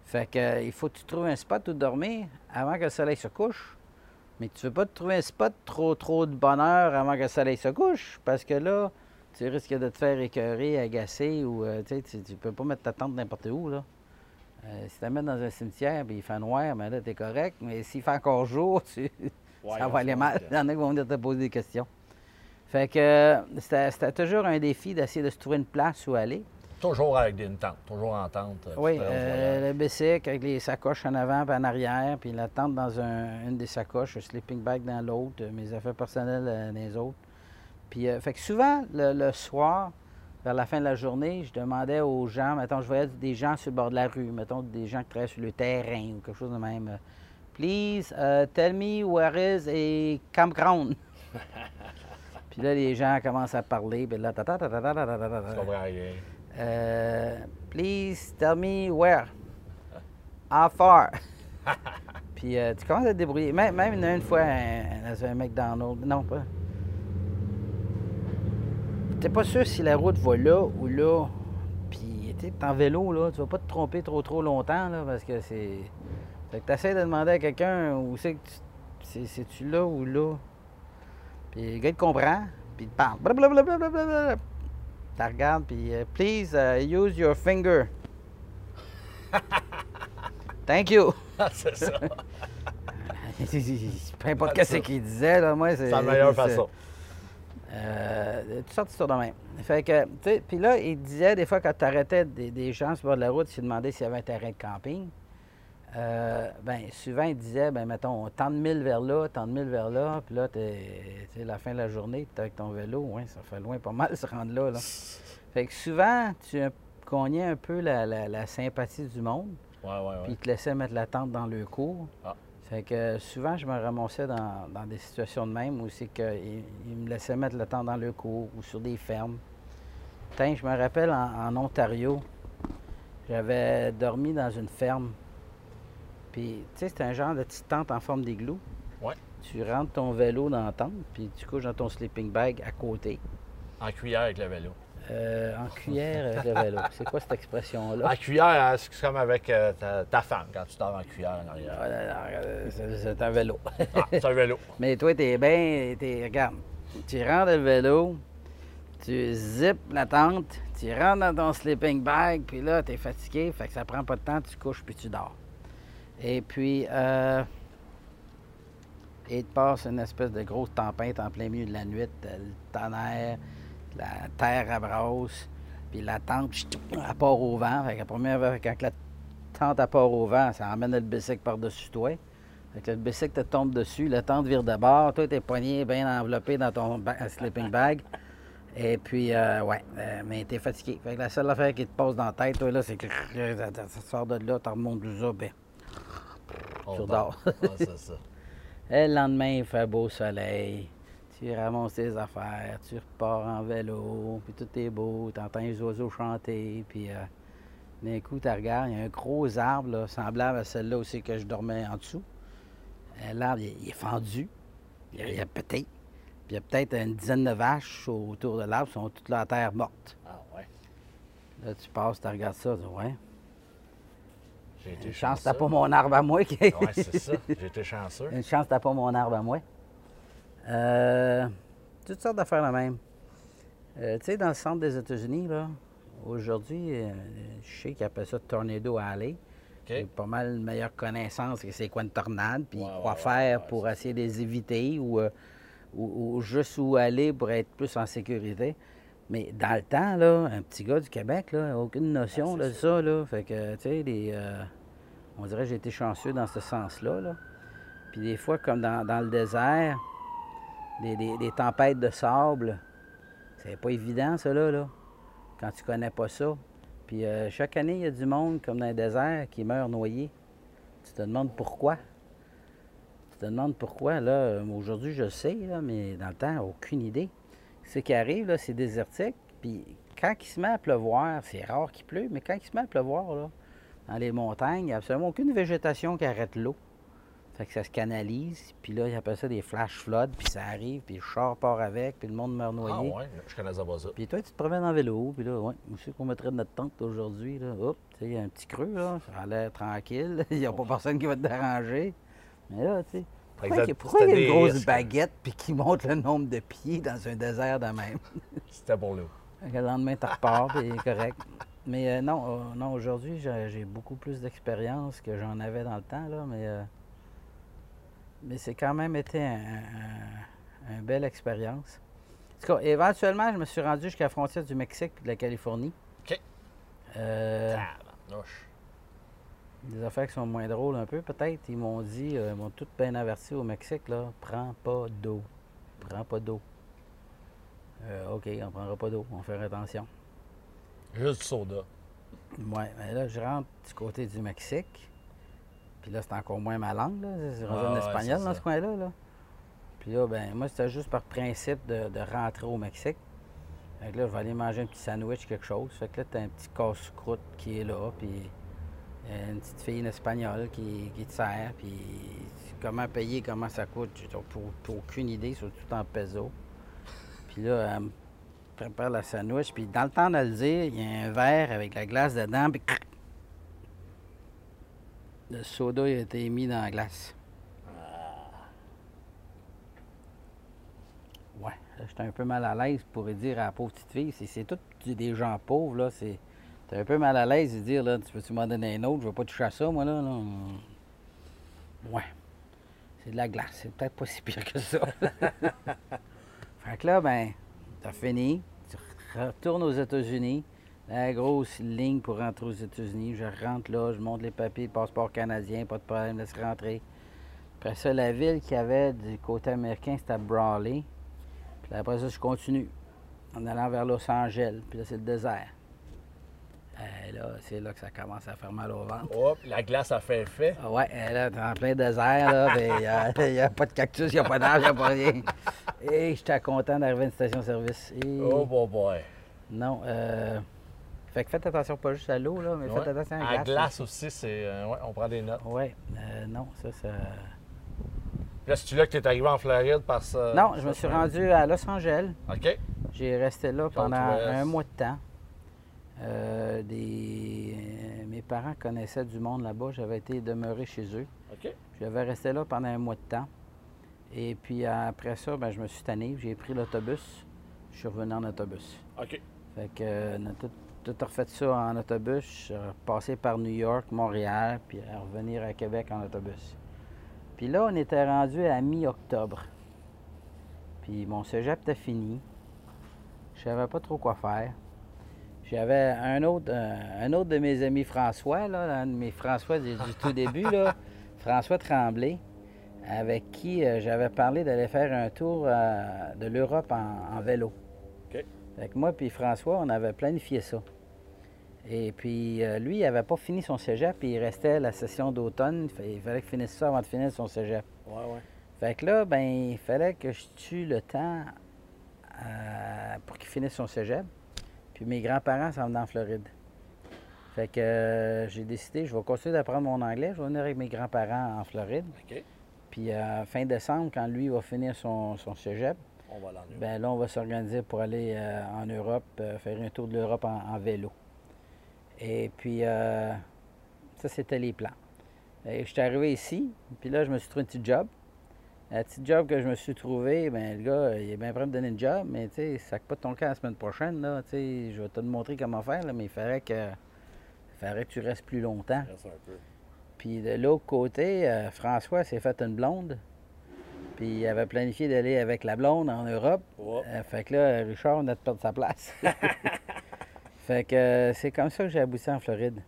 Fait que, euh, il faut que tu trouves un spot où dormir avant que le soleil se couche. Mais tu ne veux pas te trouver un spot trop trop de bonheur avant que le soleil se couche, parce que là, tu risques de te faire écœurer, agacer, ou euh, tu tu ne peux pas mettre ta tente n'importe où. Là. Euh, si tu mets dans un cimetière et il fait noir, ben là, tu es correct. Mais s'il fait encore jour, tu, Ouais, ça va aller mal. Il y en a qui vont venir te poser des questions. Fait que c'était toujours un défi d'essayer de se trouver une place où aller. Toujours avec une tente, toujours en tente. euh, Oui, le euh, le bicycle avec les sacoches en avant et en arrière, puis la tente dans un- une des sacoches, un sleeping bag dans l'autre, mes affaires personnelles dans les autres. Puis, euh, fait que souvent, le, le soir, vers la fin de la journée, je demandais aux gens, mettons, je voyais des gens sur le bord de la rue, mettons, des gens qui travaillent sur le terrain ou quelque chose de même. euh, Please, uh, tell me where is a campground. puis là, les gens commencent à parler, puis là, ta ta ta ta ta ta ta ta ta ta. Tu comprends rien. Euh, please tell me where. How far? Puis euh, tu commences à te débrouiller. Même, une fois un McDonald's. Non, pas. T'es pas sûr si la route va là ou là. Puis tu en vélo, là, tu vas pas te tromper trop trop longtemps, là, parce que c'est. Fait que t'essaies de demander à quelqu'un où c'est que tu. c'est- C'est-tu là ou là? Puis le gars, il comprend, puis il te parle. Blablabla. Tu regardes, puis euh, please uh, use your finger. Thank you. c'est ça. Peu importe ce qu'il disait, là, moi, c'est. C'est la meilleure façon. Euh, toutes sortes d'histoires de même. Fait que, tu sais, puis là, il disait des fois quand tu arrêtais des, des gens sur le bord de la route, il demandait s'il y avait un terrain de camping. Euh, ben, souvent, il disait, ben, mettons, tant de milles vers là, tant de milles vers là, puis là, tu sais, la fin de la journée, tu avec ton vélo, ouais, ça fait loin pas mal se rendre là, là. Fait que souvent, tu cognais un peu la, la- la sympathie du monde, Ouais, ouais, puis ouais. ils te laissaient mettre la tente dans le cours. Ah. Fait que euh, souvent, je me ramassais dans, dans des situations de même où c'est qu'ils ils me laissaient mettre la tente dans le cours ou sur des fermes. Putain, je me rappelle en, en Ontario, j'avais dormi dans une ferme. Puis, tu sais, c'était un genre de petite tente en forme d'igloo. Ouais. Tu rentres ton vélo dans la tente, puis tu couches dans ton sleeping bag à côté. En cuillère avec le vélo. Euh, en cuillère avec le vélo. C'est quoi cette expression-là? En cuillère, hein, c'est comme avec euh, ta, ta femme quand tu dors en cuillère en arrière. Ah, regarde, C'est un vélo. Ah, c'est un vélo. Mais toi, t'es bien. t'es- Regarde, tu rentres le vélo, tu zippes la tente, tu rentres dans ton sleeping bag, puis là, t'es fatigué, fait que ça prend pas de temps, tu couches puis tu dors. Et puis, euh, il te passe une espèce de grosse tempête en plein milieu de la nuit, euh, le tonnerre, la terre abrasse, puis la tente, elle part au vent. Fait que la première fois, quand la tente elle part au vent, ça emmène le bicycle par-dessus toi. Fait que le bicycle te tombe dessus, la tente vire de bord, toi, t'es poigné bien enveloppé dans ton ba- sleeping bag. Et puis, euh, ouais, euh, mais t'es fatigué. Fait que la seule affaire qui te passe dans la tête, toi, là, c'est que ça, sort de là, tu remontes tout ça, ben, Tu redors. C'est ça. et le lendemain, il fait beau soleil. Tu ramasses tes affaires, tu repars en vélo, puis tout est beau, tu entends les oiseaux chanter, puis euh, d'un coup, tu regardes, il y a un gros arbre, là, semblable à celle-là aussi que je dormais en dessous. Euh, L'arbre, il, il est fendu, il, a- il a pété, puis il y a peut-être une dizaine de vaches autour de l'arbre, sont toutes là à terre mortes. Ah, ouais. Là, tu passes, tu regardes ça, tu dis, ouais, J'ai été une chance, t'as pas mon arbre à moi. qui- Ouais, c'est ça. J'ai été chanceux. Une chance, t'as pas mon arbre à moi. Euh, toutes sortes d'affaires la même. Euh, tu sais, dans le centre des États-Unis, là, aujourd'hui, euh, je sais qu'ils appellent ça Tornado Alley. J'ai OK. pas mal de meilleure connaissance que c'est quoi une tornade, puis quoi faire pour essayer de les éviter ou, euh, ou, ou juste où aller pour être plus en sécurité. Mais dans le temps, là, un petit gars du Québec, là, aucune notion Ah, de ça. Là. Fait que, tu sais, les, on dirait que j'ai été chanceux dans ce sens-là. Là. Puis des fois, comme dans, dans le désert, des, tempêtes de sable, c'est pas évident, ça, là, quand tu connais pas ça. Puis euh, chaque année, il y a du monde, comme dans le désert, qui meurt noyé. Tu te demandes pourquoi. Tu te demandes pourquoi. Là, aujourd'hui, je sais, là, mais dans le temps, aucune idée. Ce qui arrive, là, c'est désertique. Puis quand il se met à pleuvoir, c'est rare qu'il pleut, mais quand il se met à pleuvoir, dans les montagnes, il n'y a absolument aucune végétation qui arrête l'eau. Fait que ça se canalise, puis là, ils appellent ça des flash floods, puis ça arrive, puis le char part avec, puis le monde meurt Ah, noyé. ouais. Je connaissais pas ça. Puis toi, tu te promènes en vélo, puis là, ouais, où c'est qu'on mettrait notre tente aujourd'hui, là? Hop, tu sais, il y a un petit creux, là, ça a l'air tranquille, il n'y a pas personne qui va te déranger. Mais là, tu sais, pourquoi, il y a une grosse baguette puis qui monte le nombre de pieds dans un désert de même? C'était pour nous. Le lendemain, tu repars, puis correct. Mais euh, non, euh, non aujourd'hui, j'ai j'ai beaucoup plus d'expérience que j'en avais dans le temps, là, mais, euh, mais c'est quand même été un, un- un- une belle expérience. En tout cas, éventuellement, je me suis rendu jusqu'à la frontière du Mexique et de la Californie. OK. Euh, des affaires qui sont moins drôles un peu, peut-être. Ils m'ont dit, euh, ils m'ont tout bien averti au Mexique, là, prends pas d'eau. Prends pas d'eau. Euh, OK, on prendra pas d'eau, on fera attention. Juste du soda. Ouais, mais là, je rentre du côté du Mexique. Puis là, c'est encore moins ma langue, là. C'est rendu Ah en espagnol dans ce coin-là, là. Puis là, ben, moi, c'était juste par principe de, de rentrer au Mexique. Fait que là, je vais aller manger un petit sandwich, quelque chose. Fait que là, t'as un petit casse-croûte qui est là, puis euh, une petite fille, une espagnole, qui, qui te sert, puis comment payer, comment ça coûte, pas aucune idée, surtout en peso. Puis là, elle me prépare la sandwich, puis dans le temps de le dire, il y a un verre avec la glace dedans, puis le soda il a été mis dans la glace. Ouais, là, j'étais un peu mal à l'aise pour dire à la pauvre petite fille, c'est, c'est tous des gens pauvres, là, c'est... T'es un peu mal à l'aise de dire, là, tu peux-tu m'en donner un autre, je vais pas toucher à ça, moi, là, là. Ouais. C'est de la glace, c'est peut-être pas si pire que ça. fait que là, ben, t'as fini, tu retournes aux États-Unis, la grosse ligne pour rentrer aux États-Unis, je rentre là, je monte les papiers, passeport canadien, pas de problème, laisse rentrer. Après ça, la ville qu'il y avait du côté américain, c'était Brawley. Puis après ça, je continue en allant vers Los Angeles. Puis là, c'est le désert. Et là, c'est là que ça commence à faire mal au ventre. Hop, la glace a fait effet. Ah Ouais, là, t'es en plein désert, là, il n'y a, pas de cactus, il n'y a pas d'arbre, il n'y a pas rien. Et j'étais content d'arriver à une station-service. Et... Oh, boy, boy. Non, euh... Fait que faites attention pas juste à l'eau, là, mais faites attention à la À la glace. glace aussi, c'est. euh, ouais, on prend des notes. Oui, euh, non, ça, ça... Là, c'est-tu là que tu es arrivé en Floride par ça? Non, je me suis rendu à Los Angeles. OK. J'ai resté là pendant un mois de temps. Euh, des... Mes parents connaissaient du monde là-bas. J'avais été demeuré chez eux. OK. J'avais resté là pendant un mois de temps. Et puis après ça, ben, je me suis tanné. J'ai pris l'autobus. Je suis revenu en autobus. OK. Fait que euh, a tout, tout refait ça en autobus. Suis passé par New York, Montréal, puis revenir à Québec en autobus. Puis là, on était rendu à mi-octobre. Puis mon cégep était fini. Je savais pas trop quoi faire. J'avais un autre, euh, un autre de mes amis François, là, un de mes François du, du tout début, là, François Tremblay, avec qui euh, j'avais parlé d'aller faire un tour euh, de l'Europe en, en vélo. OK. Fait que moi puis François, on avait planifié ça. Et puis euh, lui, il n'avait pas fini son cégep, puis il restait la session d'automne. Il fallait qu'il finisse ça avant de finir son cégep. Ouais, ouais. Fait que là, ben, il fallait que je tue le temps euh, pour qu'il finisse son cégep. Puis mes grands-parents s'en venaient en Floride. Fait que euh, j'ai décidé, je vais continuer d'apprendre mon anglais. Je vais venir avec mes grands-parents en Floride. OK. Puis fin décembre, quand lui va finir son, son cégep, On va ben là, on va s'organiser pour aller en Europe, faire un tour de l'Europe en, en vélo. Et puis, euh, ça, c'était les plans. Et je suis arrivé ici, puis là, je me suis trouvé un petit job. Un petit job que je me suis trouvé, ben le gars, il est bien prêt à me donner un job, mais tu sais, ça pas de ton camp la semaine prochaine, là. Tu sais, je vais te montrer comment faire, là, mais il faudrait que, il faudrait que tu restes plus longtemps. Reste un peu. Puis de l'autre côté, euh, François s'est fait une blonde. Puis il avait planifié d'aller avec la blonde en Europe. Euh, fait que là, Richard on a de perdre sa place. fait que euh, c'est comme ça que j'ai abouti en Floride.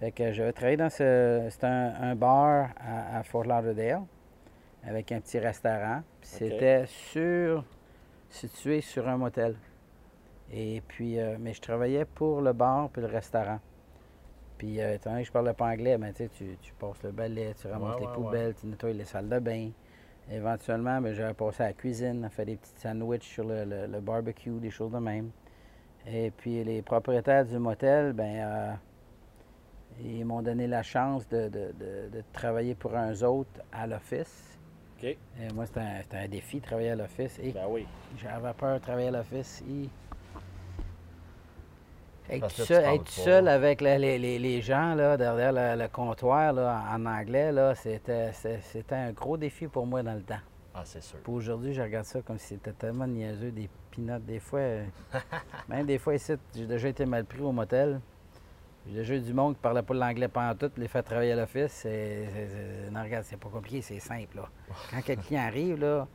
Fait que je vais travailler dans ce. C'est un, un bar à, à Fort Lauderdale avec un petit restaurant. Puis c'était sur. situé sur un motel. Et puis, euh, mais je travaillais pour le bar puis le restaurant. Puis, euh, étant donné que je parlais pas anglais, ben, tu, tu passes le balai, tu ramasses Ouais, les ouais, poubelles, tu nettoies les salles de bain. Éventuellement, ben, j'avais passé à la cuisine, à faire des petits sandwichs sur le, le- le barbecue, des choses de même. Et puis, les propriétaires du motel, ben, euh, ils m'ont donné la chance de, de- de- de travailler pour eux autres à l'office. OK. Et moi, c'était un, un défi de travailler à l'office. Et Ben oui. j'avais peur de travailler à l'office. et- Être seul, être seul avec la- les, les- les gens là, derrière le, le comptoir là, en anglais, là, c'était, c'est- c'était un gros défi pour moi dans le temps. Ah, c'est sûr. Puis aujourd'hui, je regarde ça comme si c'était tellement niaiseux, des pinottes. Des fois, euh, même des fois ici, j'ai déjà été mal pris au motel. J'ai déjà eu du monde qui parlait pas l'anglais pendant tout, les fait travailler à l'office. Non, regarde, c'est pas compliqué, c'est simple. Là. Quand quelqu'un arrive, là,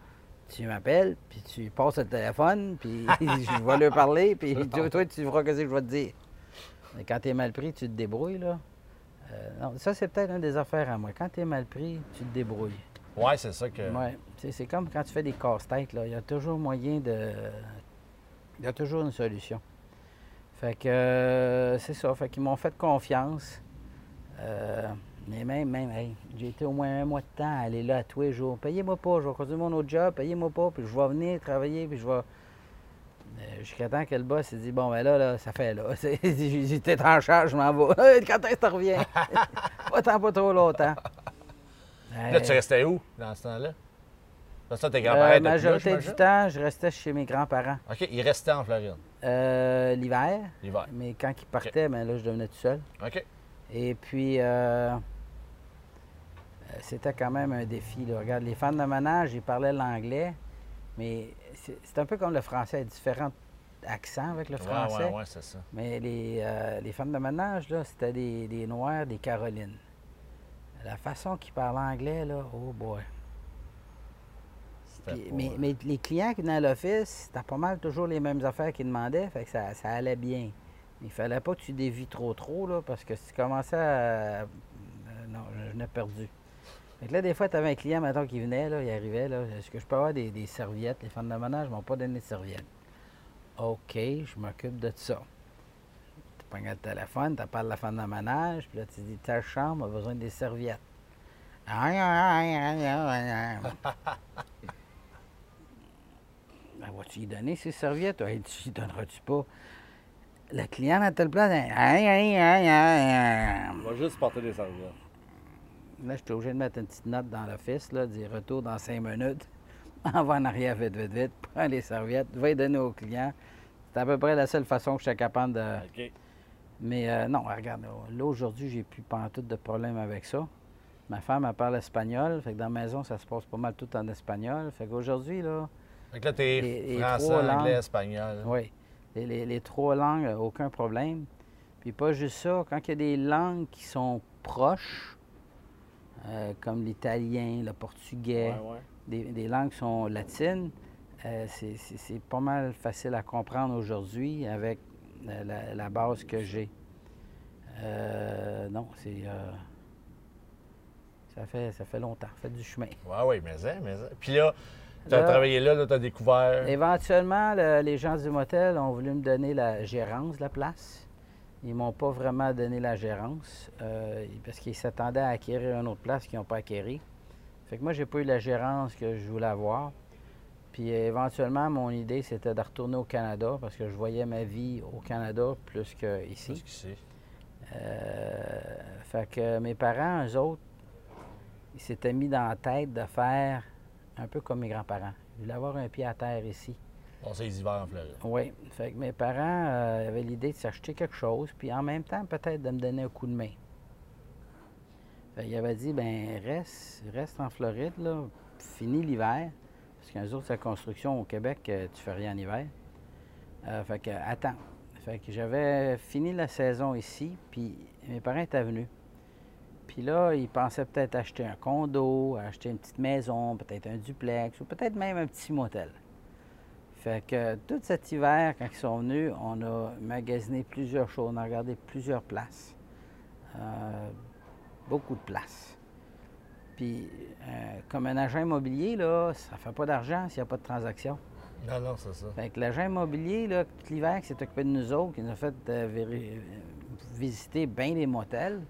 tu m'appelles, puis tu passes le téléphone, puis je vais leur parler, puis toi, toi, tu verras ce que je vais te dire. Mais quand tu es mal pris, tu te débrouilles. Là. Euh, non, ça, c'est peut-être une des affaires à moi. Quand tu es mal pris, tu te débrouilles. Ouais, c'est ça que. Ouais. C'est, comme quand tu fais des casse-têtes, là. Il y a toujours moyen de. Il y a toujours une solution. Fait que euh, c'est ça. Fait qu'ils m'ont fait confiance. Euh, mais même, même, j'ai été au moins un mois de temps à aller là tous les jours. Payez-moi pas, je vais continuer mon autre job, payez-moi pas, puis je vais venir travailler, puis je vais. Euh, Jusqu'à temps que le boss s'est dit Bon, ben là, là ça fait là. J'étais en charge, je m'en vais. Quand est-ce que tu reviens? Pas tant, pas trop longtemps. Là, tu Euh, restais où dans ce temps-là? Tes euh, grands-parents la là, majorité du temps, je restais chez mes grands-parents. OK, ils restaient en Floride, Euh, L'hiver, l'hiver. mais quand ils partaient, ben là, je devenais tout seul. OK. Et puis, euh, euh, c'était quand même un défi. là. Regarde, les femmes de ménage, ils parlaient l'anglais, mais c'est un peu comme le français, il y a différents accents avec le français. Ouais, ouais, ouais, c'est ça. Mais les, euh, les femmes de ménage, là, c'était des, des Noirs, des Carolines. La façon qu'ils parlent anglais, là, oh boy. Puis- pas- mais, mais les clients qui venaient à l'office, c'était pas mal toujours les mêmes affaires qu'ils demandaient, fait que ça, ça allait bien. Il fallait pas que tu dévies trop trop, là, parce que si tu commençais à... euh, non, je, n'ai perdu. Fait que là, des fois, tu avais un client, maintenant qui venait, là, il arrivait, là, est-ce que je peux avoir des, des serviettes? Les femmes de ménage m'ont pas donné de serviettes. OK, je m'occupe de ça. Tu prends le téléphone, tu à la femme de ménage, puis là, tu dis, ta chambre a besoin des serviettes. Ben, vas-tu y donner ces serviettes? Hey, tu y donneras-tu pas? Le client à telle place. On va juste porter des serviettes. Là, je suis obligé de mettre une petite note dans l'office, là, dire retour dans cinq minutes. en va en arrière vite, vite, vite, prends les serviettes, va les donner aux clients. C'est à peu près la seule façon que j'étais capable de. Mais euh, non, regarde, là aujourd'hui, j'ai plus pantoute de problème avec ça. Ma femme, elle parle espagnol, fait que dans la maison, ça se passe pas mal tout en espagnol. Fait qu'aujourd'hui, là, Fait que là, t'es Les- les français, trois anglais, langues. espagnol. oui, les, les- les trois langues, aucun problème. Puis pas juste ça, quand il y a des langues qui sont proches, euh, comme l'italien, le portugais, Ouais, ouais. des, des langues qui sont latines, euh, c'est- pas mal facile à comprendre aujourd'hui avec la, la base que j'ai. Euh, non, c'est. euh, ça, fait, ça fait longtemps, ça fait du chemin. Ouais, ouais, mais ça, mais ça. Puis là, t'as Là- travaillé là, là, t'as découvert. Éventuellement, le- les gens du motel ont voulu me donner la gérance de la place. Ils m'ont pas vraiment donné la gérance euh, parce qu'ils s'attendaient à acquérir une autre place qu'ils n'ont pas acquérie. Fait que moi, j'ai pas eu la gérance que je voulais avoir. Puis euh, éventuellement, mon idée, c'était de retourner au Canada parce que je voyais ma vie au Canada plus qu'ici. Que c'est? Euh, fait que mes parents, eux autres, ils s'étaient mis dans la tête de faire un peu comme mes grands-parents. Ils voulaient avoir un pied à terre ici. C'est les hivers en Floride. Oui. Fait que mes parents euh, avaient l'idée de s'acheter quelque chose, puis en même temps, peut-être de me donner un coup de main. Fait qu'ils avaient dit, ben reste, reste en Floride, là, finis l'hiver. Parce qu'un autres, sa construction au Québec, euh, tu fais rien en hiver. Euh, fait que, attends. Fait que j'avais fini la saison ici, puis mes parents étaient venus. Puis là, ils pensaient peut-être acheter un condo, acheter une petite maison, peut-être un duplex, ou peut-être même un petit motel. Fait que tout cet hiver, quand ils sont venus, on a magasiné plusieurs choses, on a regardé plusieurs places. Euh, beaucoup de places. Puis, euh, comme un agent immobilier, là, ça fait pas d'argent s'il n'y a pas de transaction. Non, non, c'est ça. Fait que l'agent immobilier, là, tout l'hiver, qui s'est occupé de nous autres, qui nous a fait euh, euh, visiter bien des motels,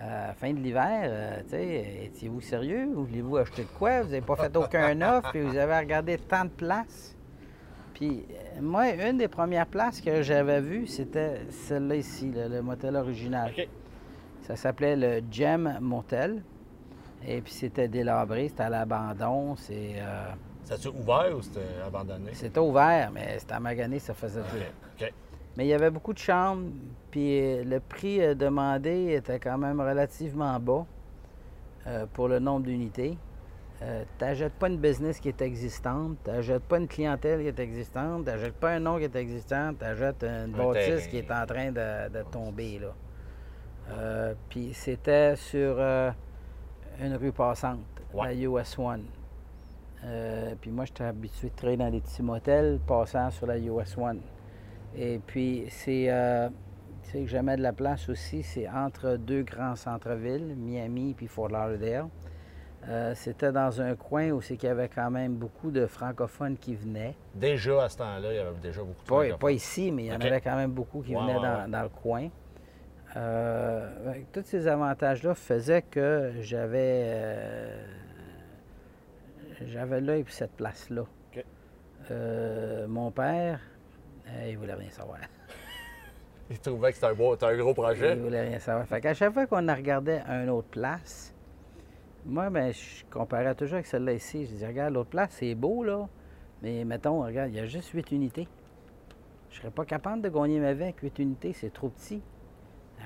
euh, à la fin de l'hiver, euh, tu sais, étiez-vous sérieux? Voulez-vous acheter de quoi? Vous n'avez pas fait aucun offre, puis vous avez regardé tant de places? Puis, euh, moi, une des premières places que j'avais vues, c'était celle-là ici, le motel original. OK. Ça s'appelait le Gem Motel. Et puis, c'était délabré, c'était à l'abandon. C'est, euh, Ça tu ouvert ou c'était abandonné? c'était ouvert, mais c'était magané, ça faisait. OK. Mais il y avait beaucoup de chambres, puis euh, le prix euh, demandé était quand même relativement bas euh, pour le nombre d'unités. tu n'achètes pas une business qui est existante, tu n'achètes pas une clientèle qui est existante, tu n'achètes pas un nom qui est existant, tu une Un bâtisse terrain. qui est en train de, de tomber. Là. Euh, puis c'était sur euh, une rue passante, Ouais. la US 1. Euh, puis moi, j'étais habitué de travailler dans des petits motels passant sur la US 1. Et puis, c'est. Euh, tu sais que j'aimais de la place aussi, c'est entre deux grands centres-villes, Miami puis Fort Lauderdale. Euh, C'était dans un coin où c'est qu'il y avait quand même beaucoup de francophones qui venaient. Déjà, à ce temps-là, il y avait déjà beaucoup de Pas, francophones. pas ici, mais il y en avait quand même beaucoup qui Ouais, venaient ouais, dans, ouais. dans le coin. Euh, tous ces avantages-là faisaient que j'avais euh, j'avais l'œil pour cette place-là. Euh, mon père, il voulait rien savoir. Il trouvait que c'était un, beau- c'était un gros projet. Il voulait rien savoir. Fait qu'à chaque fois qu'on regardait une autre place, moi, ben, je comparais toujours avec celle-là ici. Je disais, regarde, l'autre place, c'est beau, là. Mais mettons, regarde, il y a juste 8 unités. Je serais pas capable de gagner ma vie avec 8 unités, c'est trop petit.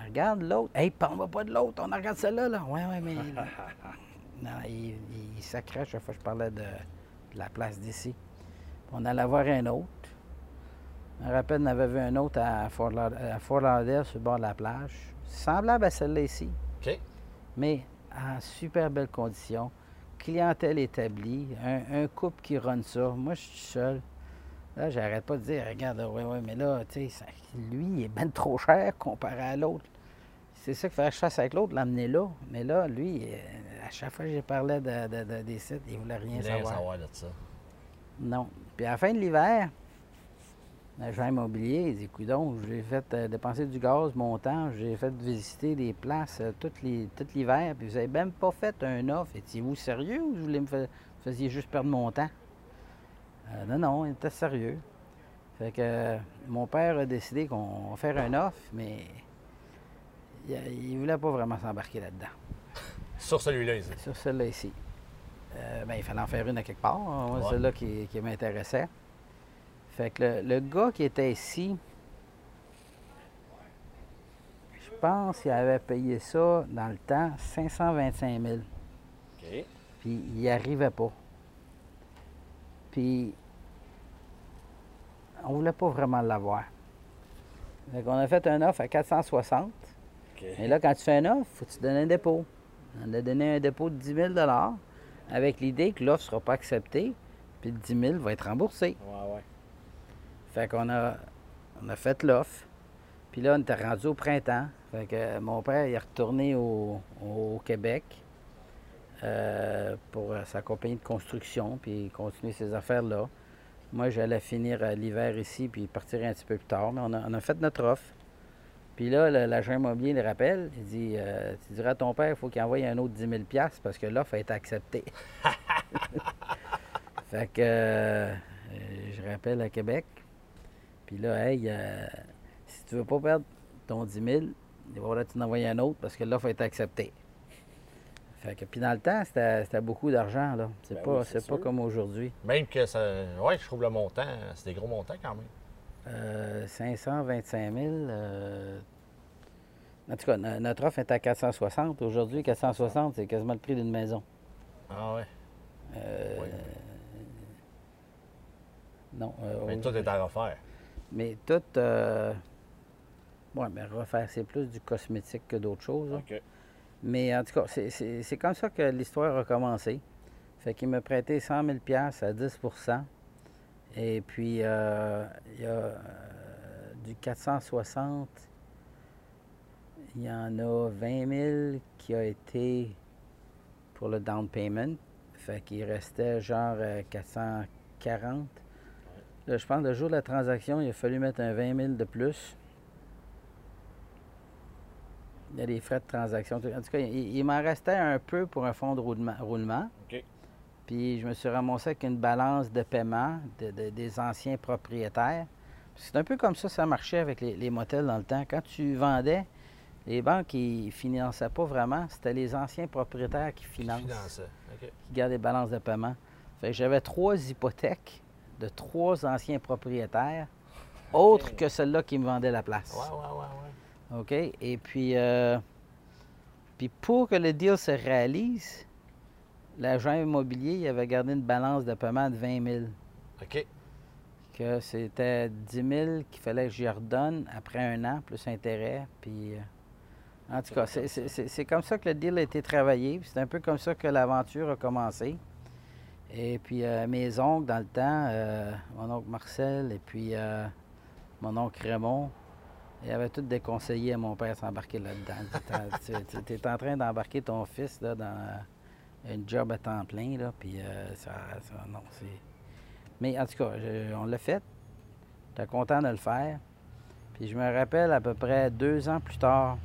Regarde l'autre. Hey, parle-moi pas de l'autre, on regarde celle-là, là. Ouais, ouais, mais. non, il, il à chaque fois que je parlais de, de la place d'ici. On allait voir un autre. Je me rappelle, on avait vu un autre à Fort, Laud- à Fort Lauderdale, sur le bord de la plage. Semblable à celle-là ici, OK. mais en super belles conditions. Clientèle établie, un, un couple qui run ça. Moi, je suis seul. Là, j'arrête pas de dire, regarde, oui, oui, mais là, tu sais, lui, il est bien trop cher comparé à l'autre. C'est ça qu'il fallait que je fasse avec l'autre, l'amener là. Mais là, lui, euh, à chaque fois que j'ai parlé de, de- de- des sites, il voulait rien Il voulait rien savoir. savoir de ça. Non. Puis à la fin de l'hiver, l'agent immobilier, il dit Coudon, j'ai fait euh, dépenser du gaz, mon temps, j'ai fait visiter des places euh, tout l'hiver, puis vous avez même pas fait un offre. Étiez-vous sérieux ou vous voulez me fa- faisiez juste perdre mon temps? Euh, non, non, il était sérieux. Fait que euh, mon père a décidé qu'on va faire un offre, mais il, il voulait pas vraiment s'embarquer là-dedans, Sur celui-là, ici. sur celle-là ici. euh, ben, il fallait en faire une à quelque part. Moi, Ouais. C'est là qui, qui m'intéressait. Fait que le, le gars qui était ici, je pense qu'il avait payé ça dans le temps 525 000. OK. Puis il n'y arrivait pas. Puis on voulait pas vraiment l'avoir. Fait qu'on a fait un offre à 460. OK. Et là, quand tu fais un offre, faut que tu donnes un dépôt. On a donné un dépôt de 10 000 avec l'idée que l'offre ne sera pas acceptée, puis le 10 000 va être remboursé. Ouais, ouais. Fait qu'on a, on a fait l'offre. Puis là, on était rendu au printemps. Fait que mon père il est retourné au, au Québec euh, pour euh, sa compagnie de construction, puis continuer ses affaires là. Moi, j'allais finir euh, l'hiver ici, puis partir un petit peu plus tard. Mais on a, on a fait notre offre. Puis là, l'agent immobilier le rappelle. Il dit euh, Tu diras à ton père, il faut qu'il envoie un autre 10 000 parce que l'offre a été acceptée. fait que euh, je rappelle à Québec. Puis là, hey, euh, si tu veux pas perdre ton 10 000, il va falloir que tu en envoies un autre parce que l'offre a été acceptée. Fait que, puis dans le temps, c'était beaucoup d'argent, là. C'est Ben pas, oui, pas comme aujourd'hui. Même que ça. Ouais, je trouve le montant, c'est des gros montants quand même. Euh, 525 000. euh, En tout cas, no- notre offre est à 460. Aujourd'hui, 460, c'est quasiment le prix d'une maison. Ah ouais. Euh, Oui. Non. euh, Mais tout est à refaire. Mais tout. Ouais, mais refaire, c'est plus du cosmétique que d'autres choses. là. OK. Mais en tout cas, c'est- comme ça que l'histoire a commencé. Fait qu'il m'a prêté 100 000 à 10% Et puis, euh, il y a euh, du 460, il y en a 20 000 qui a été pour le down payment. Fait qu'il restait genre euh, 440. Là, je pense le jour de la transaction, il a fallu mettre un 20 000 de plus. Il y a des frais de transaction. En tout cas, il, il m'en restait un peu pour un fonds de roulement. Puis je me suis ramassé avec une balance de paiement de- de- des anciens propriétaires. C'est un peu comme ça ça marchait avec les, les motels dans le temps. Quand tu vendais, les banques ne finançaient pas vraiment. C'était les anciens propriétaires qui financent. OK. qui gardent les balances de paiement. Fait que j'avais trois hypothèques de trois anciens propriétaires, autres que celle-là qui me vendait la place. Ouais, ouais, ouais. OK? Et puis, euh, puis pour que le deal se réalise, l'agent immobilier il avait gardé une balance de paiement de 20 000. OK. Que c'était 10 000 qu'il fallait que j'y redonne après un an, plus intérêt. Puis, euh, en tout cas, c'est- comme ça que le deal a été travaillé. C'est un peu comme ça que l'aventure a commencé. Et puis, euh, mes oncles, dans le temps, euh, mon oncle Marcel et puis euh, mon oncle Raymond, ils avaient tous déconseillé à mon père de s'embarquer là-dedans. Tu es en train d'embarquer ton fils là, dans une job à temps plein, là, puis euh, ça, ça- non, c'est... Mais en tout cas, je- on l'a fait. J'étais content de le faire. Puis je me rappelle à peu près deux ans plus tard,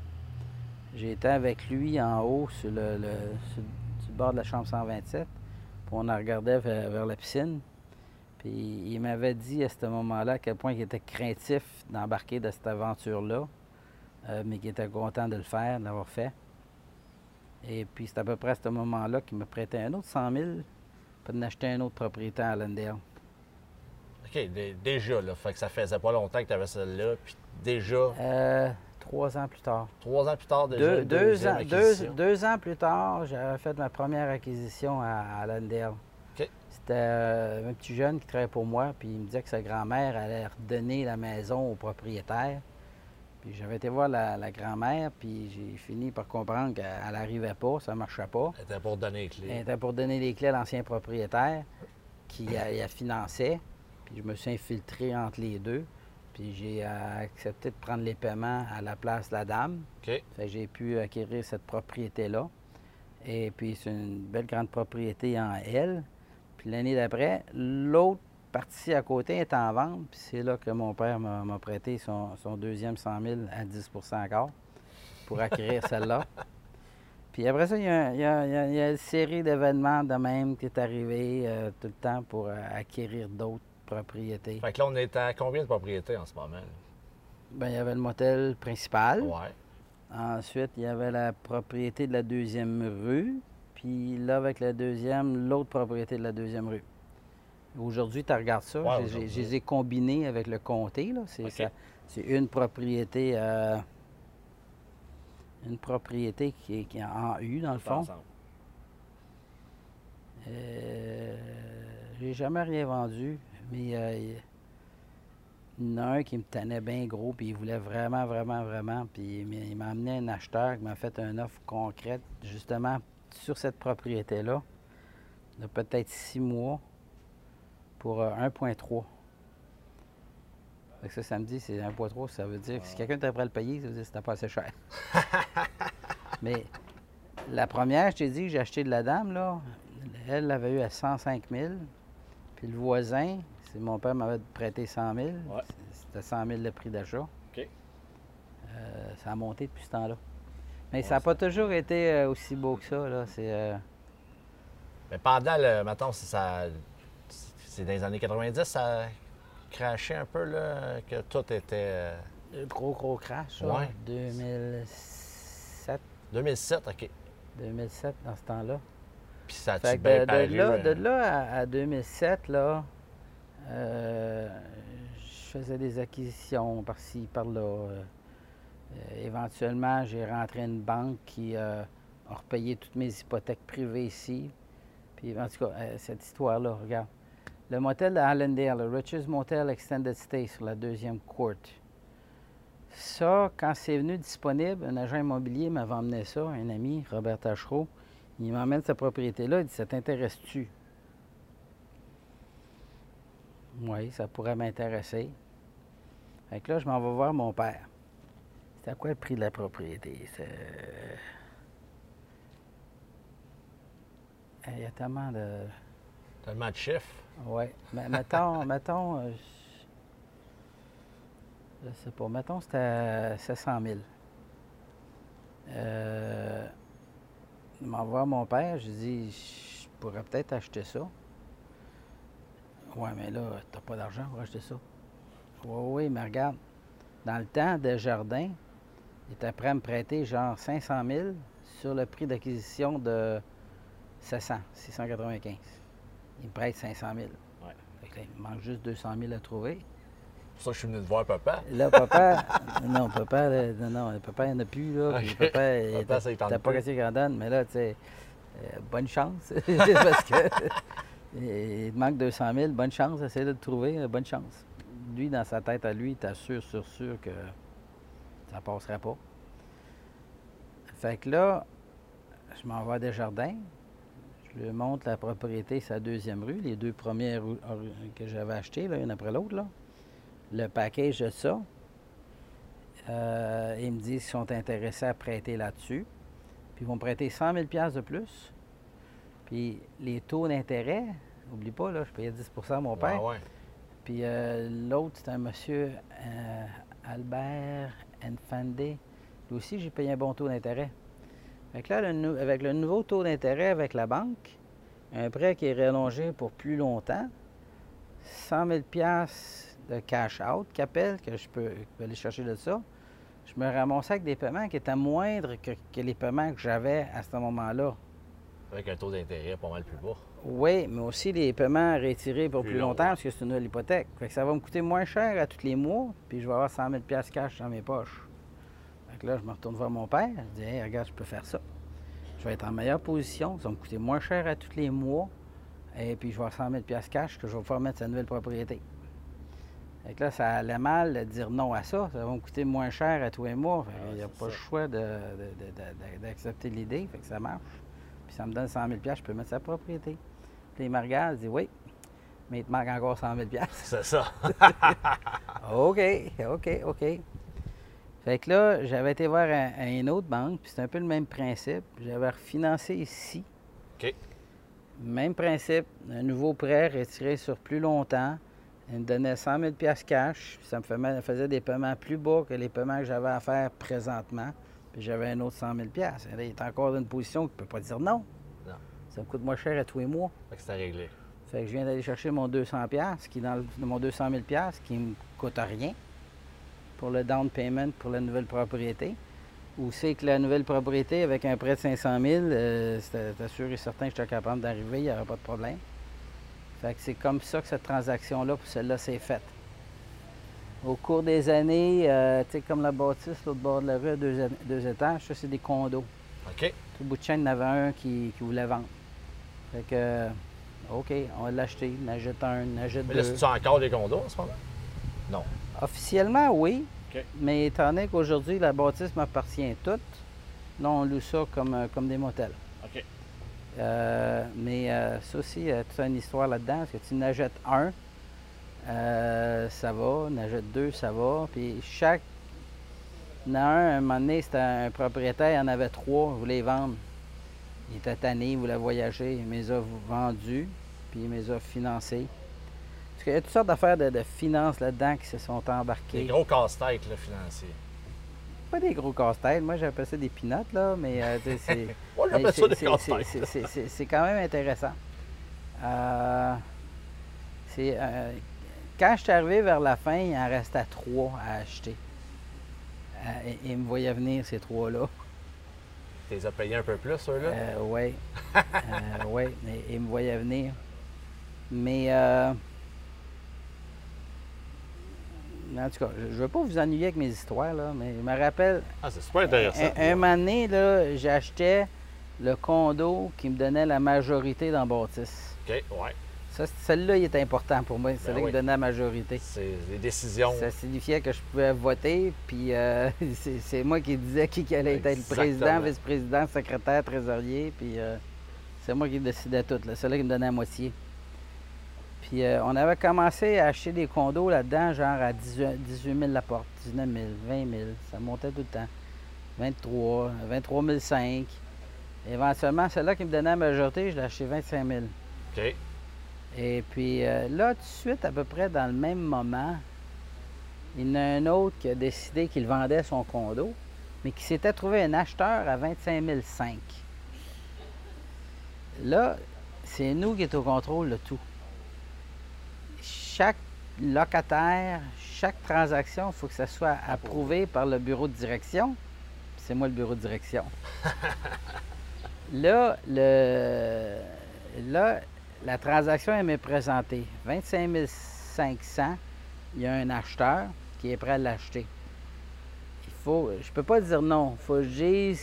j'étais avec lui en haut sur le, le- sur- sur le bord de la chambre 127. Puis on en regardait vers, vers la piscine. Puis il m'avait dit à ce moment-là à quel point il était craintif d'embarquer de cette aventure-là, euh, mais qu'il était content de le faire, de l'avoir fait. Et puis c'est à peu près à ce moment-là qu'il me prêtait un autre 100 000 pour en acheter un autre propriété à Allendale. OK, dé- déjà, là. Fait que ça faisait pas longtemps que tu avais celle-là. Puis déjà, Euh, trois ans plus tard. trois ans plus tard, déjà. Deux, ans, deux, acquisition. deux ans plus tard, j'avais fait ma première acquisition à, à Allendale. C'était euh, un petit jeune qui travaillait pour moi, puis il me disait que sa grand-mère allait redonner la maison au propriétaire. Puis j'avais été voir la, la grand-mère, puis j'ai fini par comprendre qu'elle n'arrivait pas, ça ne marchait pas. Elle était pour donner les clés. Elle était pour donner les clés à l'ancien propriétaire qui la, la finançait. Puis je me suis infiltré entre les deux. Puis j'ai euh, accepté de prendre les paiements à la place de la dame. J'ai pu acquérir cette propriété-là. Et puis c'est une belle grande propriété en L. Puis l'année d'après, l'autre partie à côté est en vente. Puis c'est là que mon père m'a prêté son, son deuxième 100 000 à 10% encore pour acquérir celle-là. Puis après ça, il y a, il y a- il y a- il y a une série d'événements de même qui est arrivé euh, tout le temps pour euh, acquérir d'autres propriétés. Fait que là, on est à combien de propriétés en ce moment? là? Ben, il y avait le motel principal. Ouais. Ensuite, il y avait la propriété de la deuxième rue. Puis là, avec la deuxième, l'autre propriété de la deuxième rue. Aujourd'hui, tu regardes ça, aujourd'hui. je les ai combinés avec le comté. là. C'est OK. ça- c'est une propriété euh, une propriété qui est, qui est en U, dans le fond. Euh, j'ai jamais rien vendu, mais euh, il y en a un qui me tenait bien gros, puis il voulait vraiment, vraiment, vraiment. Puis il m'a- il m'a amené un acheteur qui m'a fait une offre concrète, justement, sur cette propriété-là, de peut-être six mois, pour euh, 1,3. Fait que ça, samedi, c'est 1,3, ça veut dire que si quelqu'un était prêt à le payer, ça veut dire que c'était pas assez cher. mais la première, je t'ai dit que j'ai acheté de la dame, là, elle l'avait eu à 105 000. Puis le voisin, c'est mon père m'avait prêté 100 000. Ouais. C'était 100 000 le prix d'achat. OK. Euh, ça a monté depuis ce temps-là. Mais ça n'a pas toujours été euh, aussi beau que ça. Là. C'est, euh, Mais pendant le. Mettons, c'est ça. C'est dans les années 90, ça a crashé un peu, là, que tout était. euh, le gros, gros crash. Ouais. 2007, 2007, OK. 2007, dans ce temps-là. Puis ça a-tu Fait bien de, de là, euh, de là à, à 2007, là, euh, je faisais des acquisitions par-ci, par-là. euh, euh, éventuellement, j'ai rentré une banque qui euh, a repayé toutes mes hypothèques privées ici. Puis, en tout cas, euh, cette histoire-là, regarde. Le motel de Allendale, le Rich's Motel Extended Stay sur la deuxième court. Ça, quand c'est venu disponible, un agent immobilier m'avait emmené ça, un ami, Robert Tachereau. Il m'emmène sa propriété-là, il dit Ça t'intéresse-tu Oui, ça pourrait m'intéresser. Fait que là, je m'en vais voir mon père. C'était quoi le prix de la propriété C'est- Il y a tellement de. Tellement de chiffres. Oui. Mais mettons, mettons, euh, je sais pas, mettons c'était à 700 000. Euh, je m'en vais à mon père, je dis, je pourrais peut-être acheter ça. Ouais, mais là, t'as pas d'argent pour acheter ça. Oui, oui, mais regarde, dans le temps, Desjardins, il était prêt à me prêter genre 500 000 sur le prix d'acquisition de 700, 695. Il me prête 500 000. Ouais. Là, il me manque juste 200 000 à trouver. C'est pour ça que je suis venu te voir, papa. Là, papa, non, papa, là, non, non, papa, il n'y en a plus, là. puis Ok. Papa, il Papa, ça, il t'as pas qu'il en donne, mais là, tu sais, euh, bonne chance. parce que il te manque 200 000, bonne chance, essaie de le trouver, euh, bonne chance. Lui, dans sa tête à lui, il t'assure, sûr, sûr que ça passerait pas. Fait que là, je m'en vais à Desjardins. Je lui montre la propriété, sa deuxième rue, les deux premières rues- rues que j'avais achetées, là, une après l'autre. là. Le package de ça. Euh, ils me disent qu'ils sont intéressés à prêter là-dessus. Puis ils vont me prêter 100 000 de plus. Puis les taux d'intérêt, n'oublie pas, là, je payais 10 à mon père. Ouais, ouais. Puis euh, l'autre, c'est un monsieur euh, Albert Enfande. Lui aussi, j'ai payé un bon taux d'intérêt. Là, avec le nouveau taux d'intérêt avec la banque, un prêt qui est rallongé pour plus longtemps, 100 000 de cash out, qu'appelle, que je peux, aller chercher de ça, je me ramassais avec des paiements qui étaient moindres que les paiements que j'avais à ce moment-là. Avec un taux d'intérêt pas mal plus bas. Oui, mais aussi les paiements retirés pour Plus plus, long, longtemps parce que c'est une nouvelle hypothèque. Fait que ça va me coûter moins cher à tous les mois, puis je vais avoir 100 000 cash dans mes poches. Fait que là, je me retourne voir mon père. Je dis, hey, regarde, je peux faire ça. Je vais être en meilleure position. Ça va me coûter moins cher à tous les mois. Et puis, je vais avoir 100 000 cash que je vais pouvoir mettre la nouvelle propriété. Fait que là, ça allait mal de dire non à ça. Ça va me coûter moins cher à tous les mois. Ah, qu'il n'y a c'est pas le choix de- de- de- de- de- d'accepter l'idée. Fait que ça marche. Puis ça me donne 100 000 je peux mettre sa propriété. Puis il me regarde, il dit oui, mais il te manque encore 100 000 C'est ça. OK, OK, OK. Fait que là, j'avais été voir un- un- une autre banque, puis c'est un peu le même principe. J'avais refinancé ici. OK. Même principe, un nouveau prêt retiré sur plus longtemps. Il me donnait 100 000 cash, puis ça me faisait des paiements plus bas que les paiements que j'avais à faire présentement. Puis j'avais un autre 100 000 Et là, il est encore dans une position qu'il ne peut pas dire non. Non. Ça me coûte moins cher à tous les mois. Fait que c'était réglé. Fait que je viens d'aller chercher mon 200 pièces qui est dans le- mon 200 000 pièces qui me coûte rien pour le down payment pour la nouvelle propriété. Où c'est que la nouvelle propriété, avec un prêt de 500 000, euh, c'était sûr et certain que j'étais capable d'arriver, il n'y avait pas de problème. Fait que c'est comme ça que cette transaction-là, pour celle-là, s'est faite. Au cours des années, euh, tu sais, comme la bâtisse, l'autre bord de la rue, à deux, deux étages, ça, c'est des condos. OK. Tout bout de chaîne, il y en avait un qui, qui voulait vendre. Fait que, OK, on va l'acheter, on achète un, on achète Mais deux. là, c'est-tu encore des condos en ce moment? Non. Officiellement, oui. OK. Mais étant donné qu'aujourd'hui, la bâtisse m'appartient toute, là, on loue ça comme, euh, comme des motels. OK. Euh, mais euh, ça aussi, il y a toute une histoire là-dedans, parce que tu n'achètes un, euh, ça va, n'achètes deux, ça va. Puis chaque. Il y en a un, à un moment donné, c'était un propriétaire, il en avait trois, il voulait les vendre. Il était tanné, il voulait voyager, il me les a vendus, puis il me les a financés. Parce qu'il y a toutes sortes d'affaires de, de finances là-dedans qui se sont embarquées. Des gros casse-têtes, là, financiers. Pas des gros casse-têtes, moi j'appelle ça des pinottes, là, mais euh, c'est. On ça des casse-têtes. C'est quand même intéressant. Euh, c'est, euh, quand je suis arrivé vers la fin, il en restait trois à acheter. Euh, et, et ils me voyaient venir, ces trois-là. Tu les as payés un peu plus, ceux-là? Euh, oui. oui, mais ils me voyaient venir. Mais, euh, en tout cas, je ne veux pas vous ennuyer avec mes histoires, là, mais je me rappelle, Ah, c'est super intéressant. un, un moment donné, là, j'achetais le condo qui me donnait la majorité dans Bâtisse. OK, ouais. Ça, celle-là, il est important pour moi. Celle-là qui Ben oui. me donnait la majorité. C'est des décisions. Ça signifiait que je pouvais voter, puis euh, c'est c'est moi qui disais qui, qui allait être le président, Exactement. vice-président, secrétaire, trésorier, puis euh, c'est moi qui décidais tout. là. C'est là qui me donnait la moitié. Puis euh, on avait commencé à acheter des condos là-dedans, genre à 18 18 000 la porte, 19 000, 20 000, ça montait tout le temps. 23, 23 500. Éventuellement, celle-là qui me donnait la majorité, je l'ai acheté 25 000. OK. Et puis euh, là, tout de suite, à peu près dans le même moment, il y en a un autre qui a décidé qu'il vendait son condo, mais qui s'était trouvé un acheteur à 25 500. Là, c'est nous qui est au contrôle de tout. Chaque locataire, chaque transaction, il faut que ça soit approuvé par le bureau de direction. C'est moi le bureau de direction. Là, le, là, la transaction elle m'est présentée. 25 500, il y a un acheteur qui est prêt à l'acheter. Il faut, je peux pas dire non. Il faut que je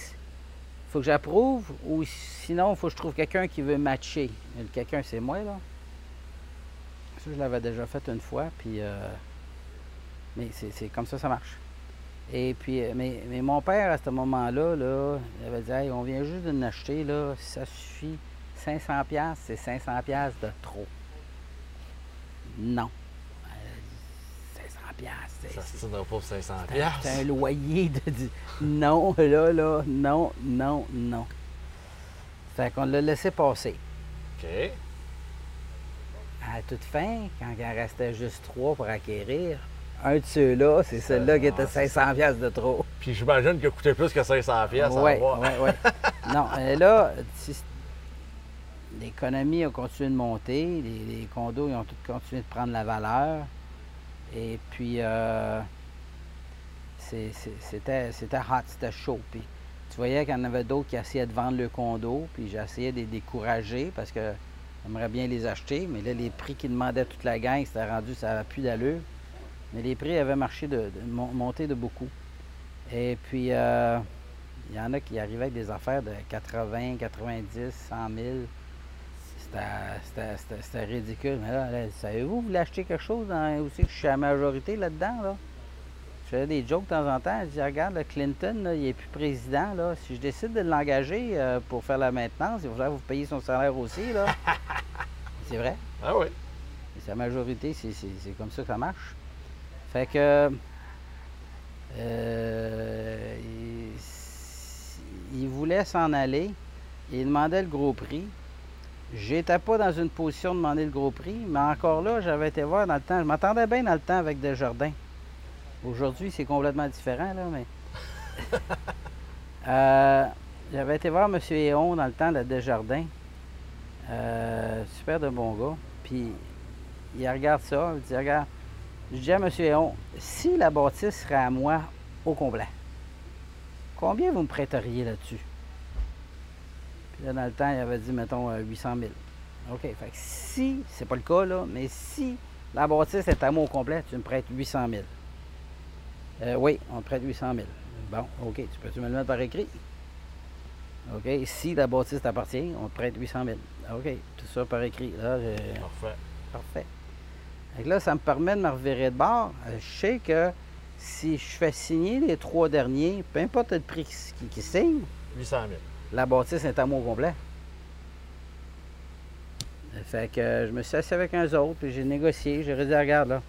faut que j'approuve ou sinon, il faut que je trouve quelqu'un qui veut matcher. Quelqu'un, c'est moi, là. Ça, je l'avais déjà fait une fois, puis... euh, mais c'est comme ça, ça marche. Et puis, euh, mais, mon père, à ce moment-là, là, il avait dit on vient juste de l'acheter, là, ça suffit. 500$, piastres, c'est 500$ piastres de trop. Non. Euh, 500$, piastres, c'est- Ça se tiendra pas pour 500 c'est un loyer de. Non, là, là, non, non, non. Fait qu'on l'a laissé passer. OK. À toute fin, quand il en restait juste trois pour acquérir, un de ceux-là, c'est celui-là qui était ah, c'est 500$ piastres de trop. Puis j'imagine qu'il coûté plus que 500 piastres. Oui, oui, oui. Non, euh, là, si- l'économie a continué de monter, les, condos ont tous continué de prendre la valeur. Et puis, euh, c'était hot, c'était chaud. Puis, tu voyais qu'il y en avait d'autres qui essayaient de vendre le condo, puis j'essayais de les décourager parce que j'aimerais bien les acheter, mais là, les prix qu'ils demandaient toute la gang, c'était rendu, ça n'avait plus d'allure. Mais les prix avaient marché de, de- mon- monté de beaucoup. Et puis, euh, il y en a qui arrivaient avec des affaires de 80, 90, 100 000. C'était- ridicule. Mais là, là, savez-vous, vous voulez acheter quelque chose dans, aussi que je suis à la majorité là-dedans? Là? Je faisais des jokes de temps en temps. Je dis, regarde, le Clinton, là, il n'est plus président. Là. Si je décide de l'engager euh, pour faire la maintenance, il va falloir vous payer son salaire aussi. Là. c'est vrai? Ah oui. Et sa majorité, c'est- c'est c'est comme ça que ça marche. Fait que. euh, il, il voulait s'en aller. Il demandait le gros prix. J'étais pas dans une position de demander le gros prix, mais encore là, j'avais été voir dans le temps. Je m'attendais bien dans le temps avec Desjardins. Aujourd'hui, c'est complètement différent, là, mais. Euh, j'avais été voir M. Héon dans le temps de Desjardins. Euh, super de bon gars. Puis il regarde ça, il dit Regarde, je dis à M. Héon, si la bâtisse serait à moi au complet, combien vous me prêteriez là-dessus? Puis là, dans le temps, il avait dit, mettons, euh, 800 000. OK. Fait que si, c'est pas le cas, là, mais si la bâtisse est à au complet, tu me prêtes 800 000. Euh, oui, on te prête 800 000. Bon, OK. Tu peux-tu me le mettre par écrit? OK. Si la bâtisse t'appartient, on te prête 800 000. OK. Tout ça par écrit. Là, Parfait. Parfait. Fait que là, ça me permet de me revirer de bord. Euh, Je sais que si je fais signer les trois derniers, peu importe le prix qui- qui signe, 800 000. La bâtisse est à moi au complet. Fait que euh, je me suis assis avec un autres, puis j'ai négocié. J'ai dit, regarde là,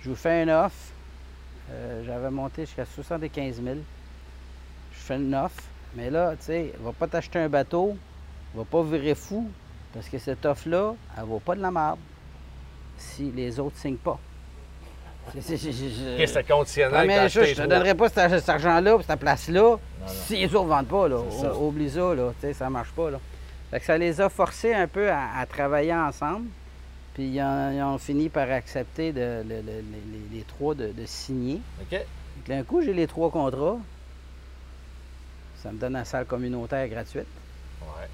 je vous fais une offre. Euh, J'avais monté jusqu'à 75 000. Je fais une offre. Mais là, tu sais, va pas t'acheter un bateau, va pas virer fou, parce que cette offre-là, elle vaut pas de la merde si les autres signent pas. OK, c'était conditionnel. Je te les trois. donnerai pas cet, cet argent-là, cette place-là, si autres ne vendent pas. Là. O- Oublie ça, là. Ça marche pas. Là. Fait que ça les a forcés un peu à, à travailler ensemble. Puis ils ont, ils ont fini par accepter de- le- le- les, trois de, de signer. OK. Que D'un coup, j'ai les trois contrats. Ça me donne la salle communautaire gratuite. Ouais.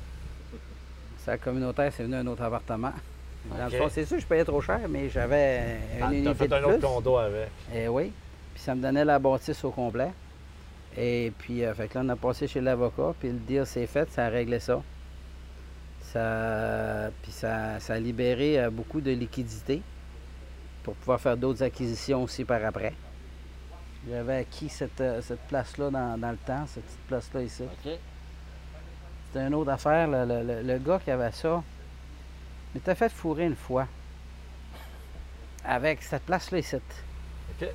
La salle communautaire, c'est venu un autre appartement. Dans le fond, c'est sûr, je payais trop cher, mais j'avais une Ah, unité fait de un autre plus. condo avec. Eh oui. Puis ça me donnait la bâtisse au complet. Et puis, euh, fait que là, on a passé chez l'avocat, puis le deal s'est fait, ça a réglé ça. Ça, puis ça, ça a libéré euh, beaucoup de liquidités pour pouvoir faire d'autres acquisitions aussi par après. J'avais acquis cette, euh, cette place-là dans, dans le temps, cette petite place-là ici. OK. C'était une autre affaire. Le- le gars qui avait ça, t'a fait fourrer une fois. Avec cette place-là ici. OK.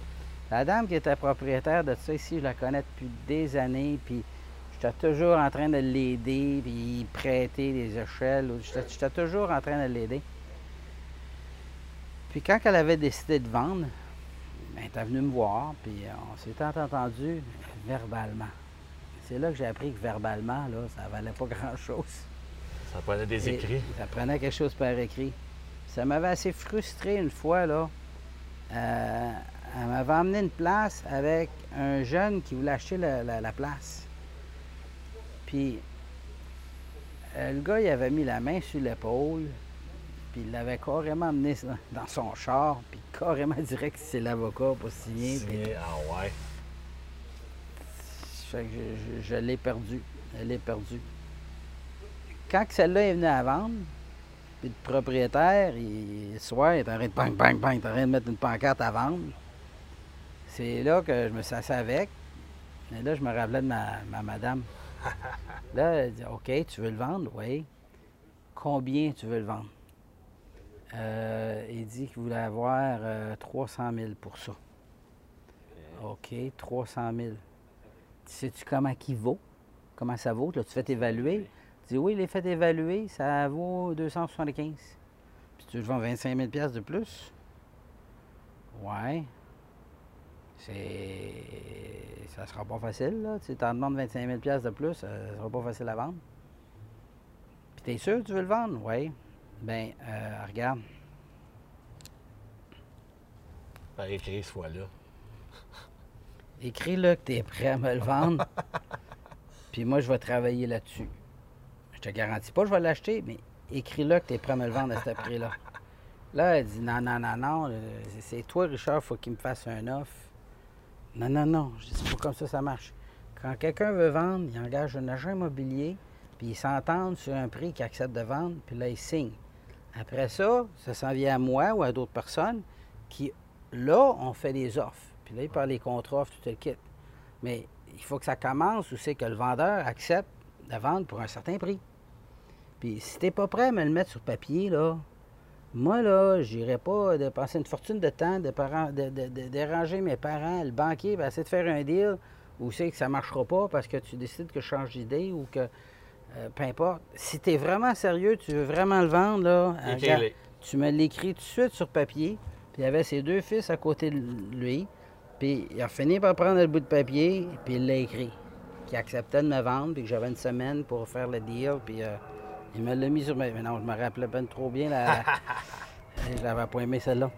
La dame qui était propriétaire de ça ici, je la connais depuis des années, puis j'étais toujours en train de l'aider, puis prêter des échelles. j'étais toujours en train de l'aider. Puis quand elle avait décidé de vendre, ben, elle était venue me voir, puis on s'était entendu verbalement. C'est là que j'ai appris que verbalement, là, ça valait pas grand-chose. Ça prenait des Et écrits. Ça prenait quelque chose par écrit. Ça m'avait assez frustré une fois, là. Euh, elle m'avait emmené une place avec un jeune qui voulait acheter la, la- la place. Puis, euh, le gars, il avait mis la main sur l'épaule, puis il l'avait carrément emmené dans- son char, puis carrément direct que c'est l'avocat pour signer. puis- Signé. Ah ouais. fait que je, je- je l'ai perdu. Je l'ai perdu. Quand celle-là est venue à vendre, puis le propriétaire, il, le soir, il est en train de bang, bang, bang, il est en train de mettre une pancarte à vendre. C'est là que je me suis assis avec. Et là, je me rappelais de ma, ma madame. Là, elle dit OK, tu veux le vendre? Oui. Combien tu veux le vendre? Euh, il dit qu'il voulait avoir euh, 300 000 pour ça. OK, 300 000. Sais-tu comment qu'il vaut? Comment ça vaut? Là, tu fais évaluer. Tu dis oui, il est fait évaluer, ça vaut 275. Puis tu le vends 25 000 piastres de plus? Ouais. C'est. Ça sera pas facile, là. Tu t'en demandes 25 000 piastres de plus, ça sera pas facile à vendre. Puis t'es sûr que tu veux le vendre? Oui. Ben, euh, regarde. Par écrit, ce fois-là. Écris-le que tu es prêt à me le vendre. Puis moi, je vais travailler là-dessus. Je te garantis pas que je vais l'acheter, mais écris-le que tu es prêt à me le vendre à ce prix-là. Là, elle dit non, non, non, non. euh, c'est- toi, Richard, faut qu'il me fasse un offre. Non, non, non. Je dis, c'est pas comme ça ça marche. Quand quelqu'un veut vendre, il engage un agent immobilier, puis ils s'entendent sur un prix qu'il accepte de vendre, puis là, il signe. Après ça, ça s'en vient à moi ou à d'autres personnes qui, là, on fait des offres. Puis là, il parle des contre-offres, tout le kit. Mais il faut que ça commence où c'est que le vendeur accepte de vendre pour un certain prix. Puis si t'es pas prêt à me le mettre sur papier, là, moi, là, j'irai pas dépenser une fortune de temps de, parents, de, de- de déranger mes parents. Le banquier va essayer de faire un deal où c'est que ça marchera pas parce que tu décides que je change d'idée ou que euh, peu importe. Si tu es vraiment sérieux, tu veux vraiment le vendre, là, regarde, tu me l'écris tout de suite sur papier. Puis il y avait ses deux fils à côté de lui. Puis il a fini par prendre le bout de papier, puis il l'a écrit. Qu'il acceptait de me vendre, puis que j'avais une semaine pour faire le deal. Puis euh, il me l'a mis sur ma... Mais non, je me rappelais pas trop bien. La... je l'avais pas aimé celle-là.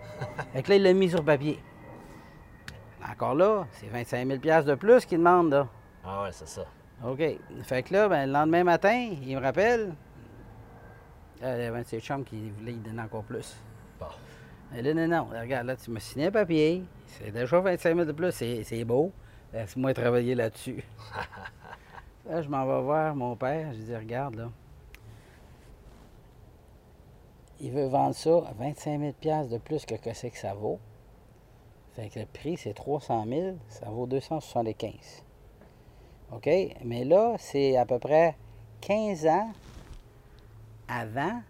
Fait que là, il l'a mis sur papier. Encore là, c'est 25 000 de plus qu'il demande, là. Ah ouais, c'est ça. OK. Fait que là, ben, le lendemain matin, il me rappelle. Euh, il y avait un de ses chums qui voulait y donner encore plus. Bon. Elle dit non, non, regarde, là, tu m'as signé un papier. C'est déjà 25 000 de plus, c'est c'est beau. Laisse-moi travailler là-dessus. là, je m'en vais voir mon père. Je dis, regarde, là. Il veut vendre ça à 25 000 piastres de plus que c'est que ça vaut. Fait que le prix, c'est 300 000, ça vaut 275. OK? Mais là, c'est à peu près 15 ans avant.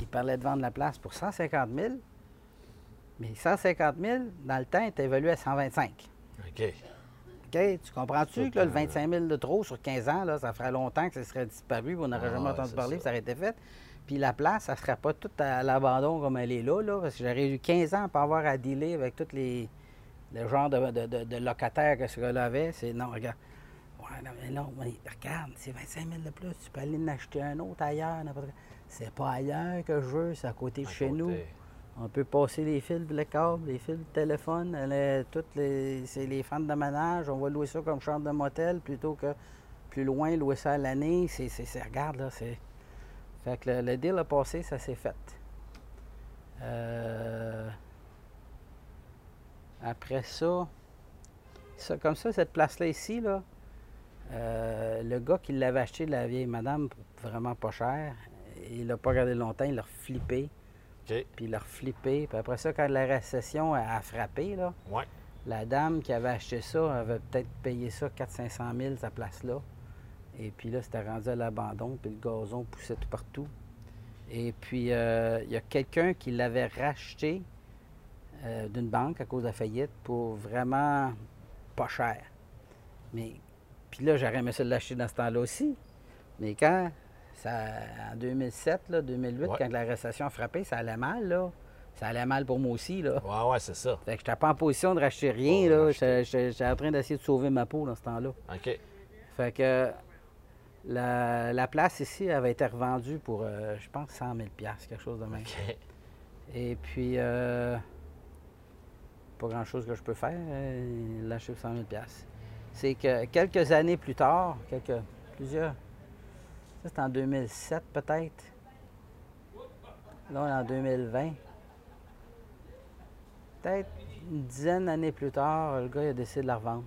Il parlait de vendre la place pour 150 000. Mais 150 000, dans le temps, est évalué à 125. OK. OK? Tu comprends-tu que là, le 25 000 de trop sur 15 ans, là, ça ferait longtemps que ça serait disparu, on n'aurait Ah jamais entendu parler, ça. ça aurait été fait. Puis la place, ça ne serait pas toute à l'abandon comme elle est là, là parce que j'aurais eu 15 ans pour avoir à dealer avec tous les le genre de, de- de- de locataires que ce gars-là avait. C'est non, regarde. Ouais, non, mais non, mais regarde, c'est 25 000 de plus. Tu peux aller en acheter un autre ailleurs. n'importe quoi. C'est pas ailleurs que je veux, c'est à côté de À chez côté. nous. On peut passer les fils de câble, les fils de téléphone, les- toutes les, c'est les fentes de ménage. On va louer ça comme chambre de motel plutôt que plus loin, louer ça à l'année. C'est- regarde, là, c'est... Fait que le, le deal a passé, ça s'est fait. Euh, Après ça, ça, comme ça, cette place-là ici, là, euh, le gars qui l'avait acheté de la vieille madame pour vraiment pas cher, il l'a pas gardé longtemps, il l'a reflippé, OK. puis il l'a reflippé. Puis après ça, quand la récession a, a frappé, là, Ouais. la dame qui avait acheté ça avait peut-être payé ça 400-500 000, sa place-là. Et puis là, c'était rendu à l'abandon, puis le gazon poussait tout partout. Et puis, euh, il y a quelqu'un qui l'avait racheté euh, d'une banque à cause de la faillite pour vraiment pas cher. Mais, puis là, j'aurais aimé ça l'acheter dans ce temps-là aussi. Mais quand, ça, en 2007, là, 2008, Ouais. quand la récession a frappé, ça allait mal, là. Ça allait mal pour moi aussi, là. Ouais, ouais, c'est ça. Fait que j'étais pas en position de racheter rien, là. j'étais en train d'essayer de sauver ma peau dans ce temps-là. OK. Fait que la, la place ici avait été revendue pour, euh, je pense, 100 000 quelque chose de même. Et puis, euh, pas grand-chose que je peux faire, l'acheter pour 100 000 C'est que quelques années plus tard, quelques, plusieurs, ça c'est en 2007 peut-être. Là, on est en 2020. Peut-être une dizaine d'années plus tard, le gars il a décidé de la revendre.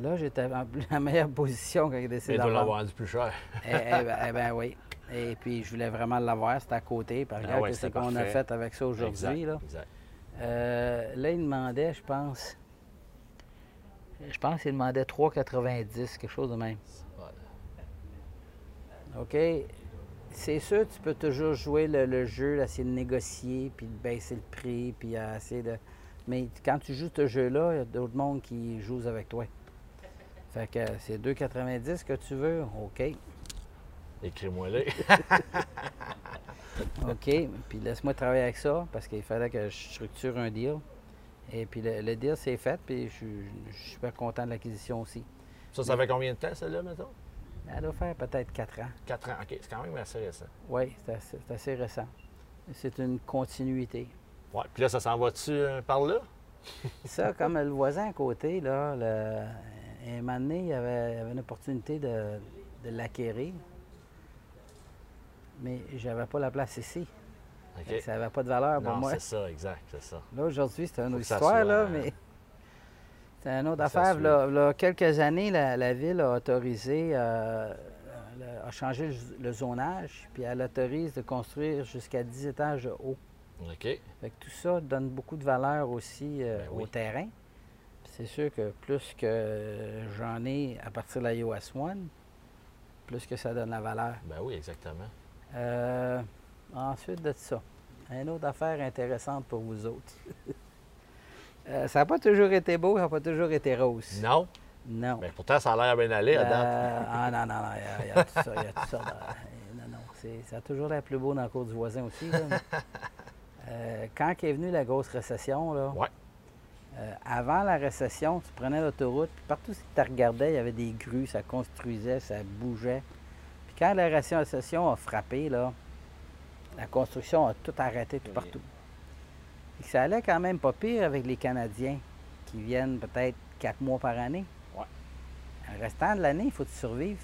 Là, j'étais en en meilleure position quand il décidé de la revendre. vendu plus cher. Eh, eh ben, eh ben oui. Et puis, je voulais vraiment l'avoir, c'était à côté. Regarde Ah ouais, ce qu'on a fait avec ça aujourd'hui. Là. Exact. Euh, là, il demandait, je pense, je pense qu'il demandait 3,90, quelque chose de même. OK? C'est sûr, tu peux toujours jouer le, le jeu, là, essayer de négocier, puis de baisser le prix, puis essayer de... Mais quand tu joues ce jeu-là, il y a d'autres mondes qui jouent avec toi. Fait que c'est 2,90 que tu veux, OK. Écris-moi-les. OK, puis laisse-moi travailler avec ça parce qu'il fallait que je structure un deal. Et puis le, le deal, c'est fait, puis je, suis- je suis super content de l'acquisition aussi. ça, ça fait combien de temps, celle-là, mettons? Elle doit faire peut-être 4 ans. Quatre ans. OK, c'est quand même assez récent. Oui, c'est assez, assez récent. C'est une continuité. Ouais. Puis là, ça s'en va-tu euh, par là? Ça, comme le voisin à côté, là, le, un moment donné, il y avait, une opportunité de, de l'acquérir. Mais j'avais pas la place ici. Ça n'avait pas de valeur pour moi. c'est ça, exact, c'est ça. Là, aujourd'hui, c'est une autre histoire, soit, là, euh, mais c'est une autre faut affaire. Là, là, quelques années, la, la Ville a autorisé, euh, le- a changé le, le zonage, puis elle autorise de construire jusqu'à 10 étages de haut. OK. Fait que tout ça donne beaucoup de valeur aussi euh, Ben oui. au terrain. C'est sûr que plus que j'en ai à partir de la iOS One, plus que ça donne la valeur. Ben oui, exactement. Euh, ensuite de ça, une autre affaire intéressante pour vous autres. Euh, ça n'a pas toujours été beau, ça n'a pas toujours été rose. Non? Non. Mais pourtant, ça a l'air bien aller à date. Euh, ah non, non, non, il y a- il y, a tout ça, il y a tout ça. non, non, c'est- ça a toujours l'air plus beau dans le cours du voisin aussi. là, euh, quand est venue la grosse récession, là, Ouais. Euh, avant la récession, tu prenais l'autoroute, puis partout où tu regardais, il y avait des grues, ça construisait, ça bougeait. Puis quand la récession a frappé, là, la construction a tout arrêté tout partout. Puis ça allait quand même pas pire avec les Canadiens qui viennent peut-être quatre mois par année. Ouais. Le restant de l'année, il faut que tu survives.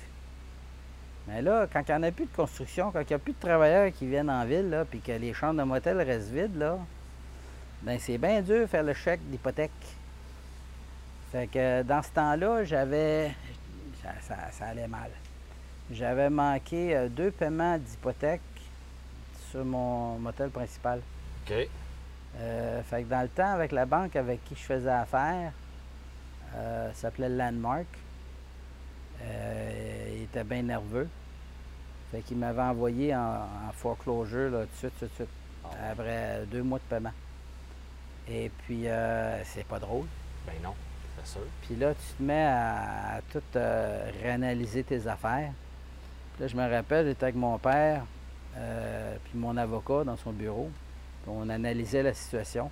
Mais là, quand il n'y en a plus de construction, quand il n'y a plus de travailleurs qui viennent en ville, là, puis que les chambres de motel restent vides, là, ben c'est bien dur de faire le chèque d'hypothèque. Fait que dans ce temps-là, j'avais. Ça, ça- ça allait mal. J'avais manqué euh, deux paiements d'hypothèque sur mon motel principal. OK. Euh, fait que dans le temps, avec la banque avec qui je faisais affaire, euh, ça s'appelait Landmark. Euh, il était bien nerveux. Fait qu'il m'avait envoyé en, en foreclosure là, tout de suite, tout de suite, Ah, après deux mois de paiement. Et puis, euh, c'est pas drôle. Ben non, c'est sûr. Puis là, tu te mets à, à tout euh, réanalyser tes affaires. Puis là, je me rappelle, j'étais avec mon père, euh, puis mon avocat dans son bureau. Puis on analysait la situation.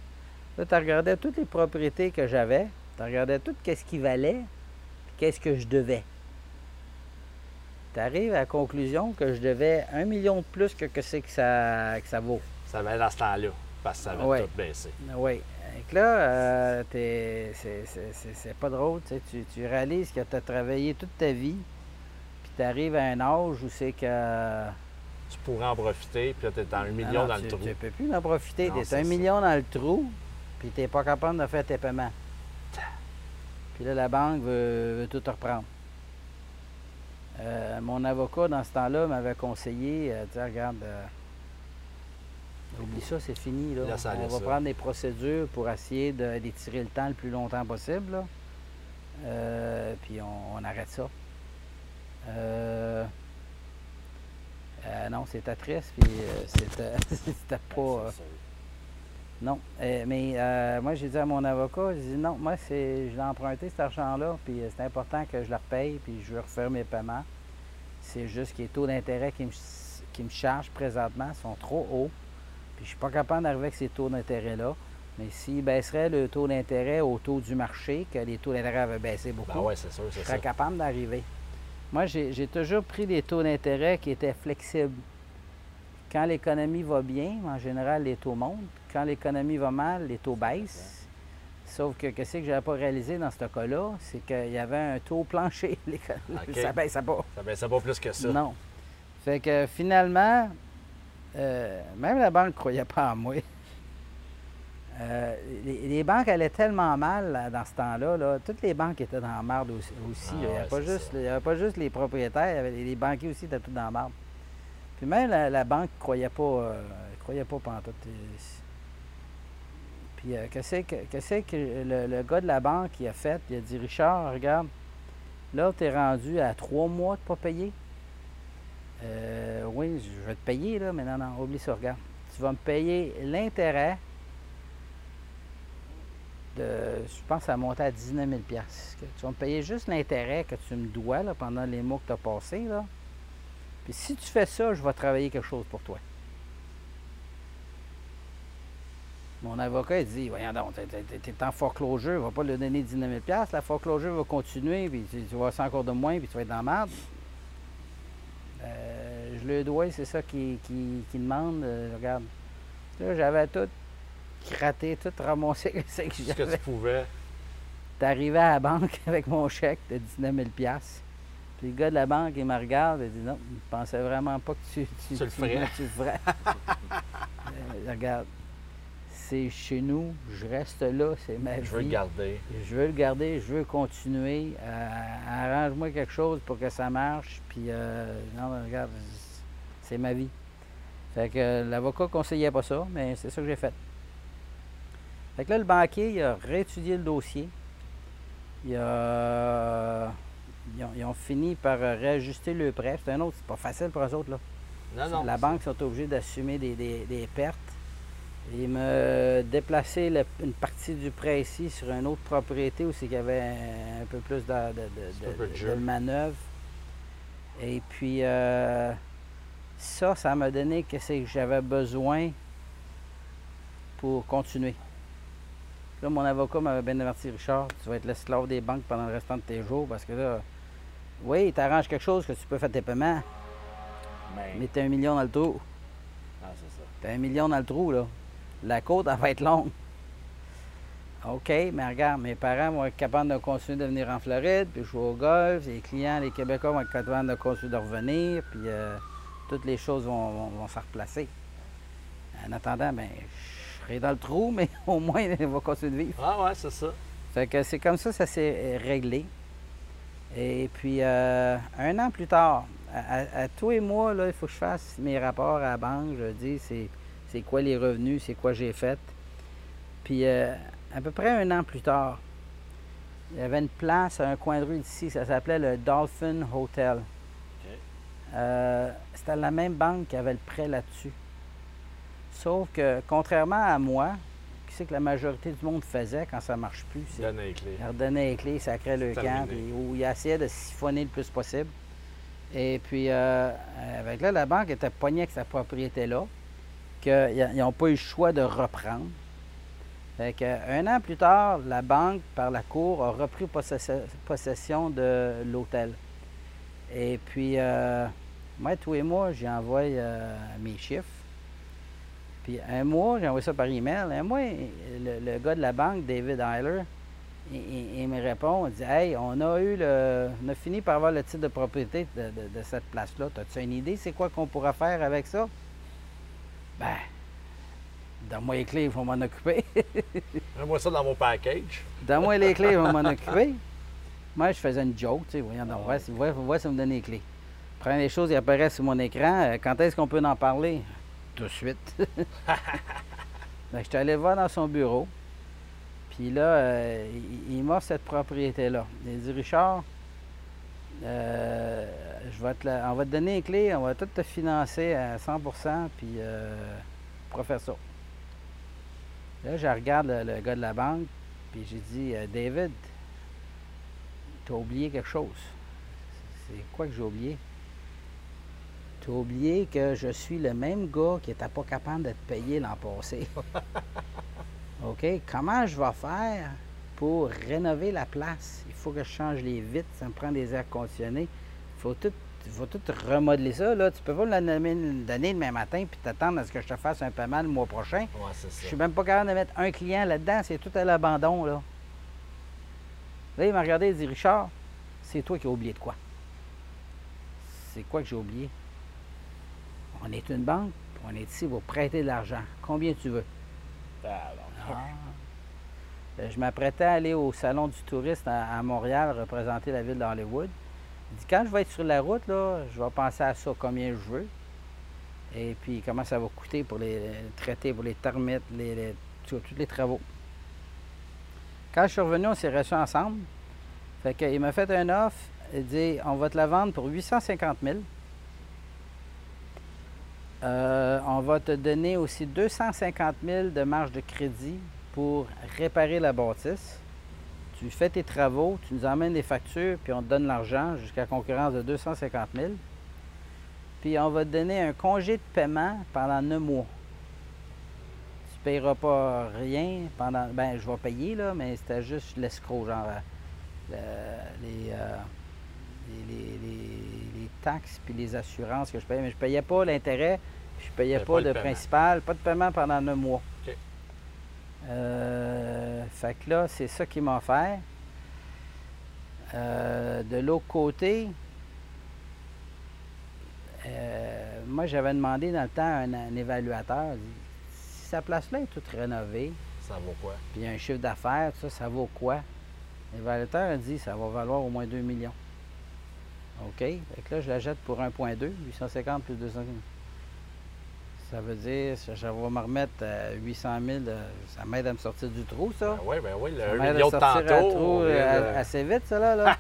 Là, tu regardais toutes les propriétés que j'avais, tu regardais tout ce qui valait, puis qu'est-ce que je devais. Tu arrives à la conclusion que je devais un million de plus que, que c'est que ça, que ça vaut. Ça va dans ce temps-là, parce que ça va Ouais. tout baisser. Oui. Donc là, euh, t'es- c'est- pas drôle. tu. Tu, réalises que tu as travaillé toute ta vie, puis tu arrives à un âge où c'est que. Tu pourrais en profiter, puis là, tu es dans un million dans tu, le trou. Tu peux plus en profiter. Tu c'est un ça. million dans le trou, puis tu pas capable de faire tes paiements. Puis là, la banque veut, veut tout reprendre. Euh, mon avocat, dans ce temps-là, m'avait conseillé, euh, Dis, regarde, euh, oublie ça, c'est fini. Là. On va ça. prendre des procédures pour essayer de- d'étirer le temps le plus longtemps possible. là. Euh, puis on, on arrête ça. Euh, euh, non, c'était triste, puis euh, c'était pas... euh, C'est sûr. non, mais moi j'ai dit à mon avocat, j'ai dit non, moi c'est, je l'ai emprunté cet argent-là, puis c'est important que je le repaye, puis je veux refaire mes paiements. C'est juste que les taux d'intérêt qui me, qui me chargent présentement sont trop hauts, puis je suis pas capable d'arriver avec ces taux d'intérêt-là. Mais s'ils baisseraient le taux d'intérêt au taux du marché, que les taux d'intérêt avaient baissé beaucoup, Ben ouais, c'est sûr, je serais capable d'arriver. Moi, j'ai toujours pris des taux d'intérêt qui étaient flexibles. Quand l'économie va bien, en général, les taux montent. Quand l'économie va mal, les taux baissent. Sauf que qu'est-ce que je n'avais pas réalisé dans ce cas-là, c'est qu'il y avait un taux plancher. Ça baissait pas. Ça baissait pas plus que ça. Non. Fait que finalement, euh, même la banque ne croyait pas en moi. Euh, les, les banques allaient tellement mal là, dans ce temps-là. là. Toutes les banques étaient dans la merde aussi. aussi, Ah là. il n'y avait, pas juste- ça. il y avait pas juste les propriétaires, avait les, banquiers aussi étaient tous dans la merde. Puis même la, la banque ne croyait pas, euh, croyait pas pantoute. Puis euh, qu'est-ce que, qu'est-ce que le, le gars de la banque il a fait? Il a dit Richard, regarde, là, tu es rendu à trois mois de pas payer. Euh, oui, je vais te payer, là, mais non, non, oublie ça, regarde. Tu vas me payer l'intérêt de, je pense, ça a monté à 19 000 Que Tu vas me payer juste l'intérêt que tu me dois là, pendant les mois que tu as passés. Puis si tu fais ça, je vais travailler quelque chose pour toi. Mon avocat, il dit, voyons donc, tu es en foreclosure, ne va pas lui donner 19 000 La foreclosure va continuer, puis tu, tu vas encore de moins, puis tu vas être dans la merde. Euh, je le dois, c'est ça qui, qui, qui demande. Euh, regarde, là, j'avais tout gratté, tout ramassé que Ce que tu pouvais. T'es arrivé à la banque avec mon chèque de 19 000 Puis le gars de la banque, il me regarde et dit non, je pensais vraiment pas que tu, Tu le ferais. tu le ferais. Euh, regarde, c'est chez nous, je reste là, c'est ma Je veux le vie. garder. Je veux le garder, je veux continuer. Euh, Arrange-moi quelque chose pour que ça marche. Puis, euh, non, regarde, c'est ma vie. Fait que euh, l'avocat conseillait pas ça, mais c'est ça que j'ai fait. Fait que là, le banquier, il a réétudié le dossier. Il a- ils, ont, ils ont fini par réajuster le prêt. C'est un autre, c'est pas facile pour eux autres, là. Non, non. La banque sont obligés d'assumer des, des- des pertes. Il me déplacer le- une partie du prêt ici sur une autre propriété où c'est qu'il y avait un, un peu plus de, manœuvre. Et puis euh, ça, ça m'a donné que c'est que j'avais besoin pour continuer. Là, mon avocat m'avait bien averti, Richard, tu vas être l'esclave des banques pendant le restant de tes jours parce que là, oui, tu arranges quelque chose que tu peux faire tes paiements, Mais, mais tu as un million dans le trou. Ah, c'est ça. T'as un million dans le trou, là. La côte, elle va être longue. OK, mais regarde, mes parents vont être capables de continuer de venir en Floride, puis jouer au golf. Les clients, les Québécois vont être capables de continuer de revenir, puis euh, toutes les choses vont, vont, vont se replacer. En attendant, ben, je serai dans le trou, mais au moins, il va continuer de vivre. Ah ouais, c'est ça. Fait que c'est comme ça, ça s'est euh, réglé. Et puis, euh, un an plus tard, à, à- à tous les mois, là, il faut que je fasse mes rapports à la banque. Je dis, c'est, c'est quoi les revenus, c'est quoi j'ai fait. Puis, euh, à peu près un an plus tard, il y avait une place à un coin de rue d'ici, ça s'appelait le Dolphin Hotel. Euh, c'était la même banque qui avait le prêt là-dessus. Sauf que, contrairement à moi, qui c'est que la majorité du monde faisait quand ça marche plus, c'est Donne les clés. il redonnait les clés, le camp, puis où il essayait de siphonner le plus possible. Et puis, euh, avec là, la banque était pognée avec sa propriété-là, qu'ils n'ont pas eu le choix de reprendre. Fait un an plus tard, la banque, par la cour, a repris possession, de l'hôtel. Et puis, euh, moi, tous les mois, j'ai envoyé euh, mes chiffres. Puis un mois, j'ai envoyé ça par email. Un mois, le, gars de la banque, David Eiler, il, me répond, il dit Hey, on a eu le. On a fini par avoir le titre de propriété de cette place-là. As-tu une idée, c'est quoi qu'on pourra faire avec ça? Ben, donne-moi les clés, il faut m'en occuper. Mets-moi ça dans mon package. Donne-moi les clés, je vais m'en occuper. Moi, je faisais une joke, tu sais, voyons donc, vois, si- vois, vois si vous me donnez les clés. Première des choses qui apparaissent sur mon écran, euh, quand est-ce qu'on peut en parler? Tout de suite. Donc, je suis allé voir dans son bureau. Puis là, euh, il, il m'offre cette propriété-là. Il dit, Richard, euh, je vais te la- on va te donner les clés, on va tout te financer à 100 puis euh, pourra faire ça. Là, je regarde le, le gars de la banque, puis j'ai dit, euh, David, tu as oublié quelque chose. C'est quoi que j'ai oublié? Tu as oublié que je suis le même gars qui n'était pas capable de te payer l'an passé. OK? Comment je vais faire pour rénover la place? Il faut que je change les vitres, ça me prend des airs conditionnés. Il faut tout, faut tout remodeler ça. Là. Tu peux pas me la donner demain matin puis t'attendre à ce que je te fasse un paiement le mois prochain. Ouais, c'est Je ça. suis même pas capable de mettre un client là-dedans, c'est tout à l'abandon, là. Là, il m'a regardé et dit Richard, c'est toi qui as oublié de quoi? C'est quoi que j'ai oublié? On est une banque, on est ici pour prêter de l'argent. Combien tu veux? Alors, Euh, Je m'apprêtais à aller au Salon du touriste à, à Montréal représenter la ville d'Hollywood. Il dit quand je vais être sur la route, là, je vais penser à ça, combien je veux. Et puis comment ça va coûter pour les, traités, pour les termites, les, les- tous les travaux. Quand je suis revenu, on s'est reçus ensemble. Fait qu'il m'a fait un offre. Il dit on va te la vendre pour 850 000. Euh, on va te donner aussi 250 000 de marge de crédit pour réparer la bâtisse. Tu fais tes travaux, tu nous emmènes des factures, puis on te donne l'argent jusqu'à concurrence de 250 000. Puis on va te donner un congé de paiement pendant 9 mois. Tu ne payeras pas rien pendant. Ben, je vais payer, là, mais c'était juste l'escroc, genre euh, les, euh, les, les- les- taxes puis les assurances que je payais. Mais je ne payais pas l'intérêt, puis je ne payais pas, pas le de principal, pas de paiement pendant 9 mois. Euh, fait que là, c'est ça qu'ils m'ont offert. Euh, de l'autre côté, euh, moi, j'avais demandé dans le temps à un, un évaluateur, si sa place-là est toute rénovée, ça vaut quoi? puis il y a un chiffre d'affaires, ça, ça vaut quoi? L'évaluateur a dit, ça va valoir au moins 2 millions. OK? Fait que là, je la jette pour 1,2, 850 plus 200 Ça veut dire, ça, je vais me remettre à 800 000, euh, ça m'aide à me sortir du trou, ça. Ben oui, ben oui, Ça le à million de tantôt. trou, euh, de- assez vite, ça, là. là.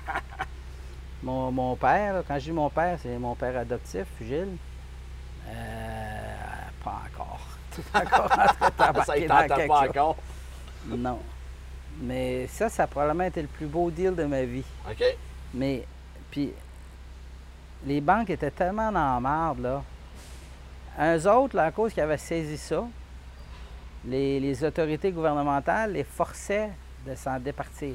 mon, mon père, là, quand je dis mon père, c'est mon père adoptif, Gilles. Euh, pas encore. Pas encore en train Ça dans pas encore. Non. Mais ça, ça a probablement été le plus beau deal de ma vie. OK. Mais, puis, les banques étaient tellement dans la marde, là. Eux autres, là, à cause qu'ils avaient saisi ça, les, les autorités gouvernementales les forçaient de s'en départir.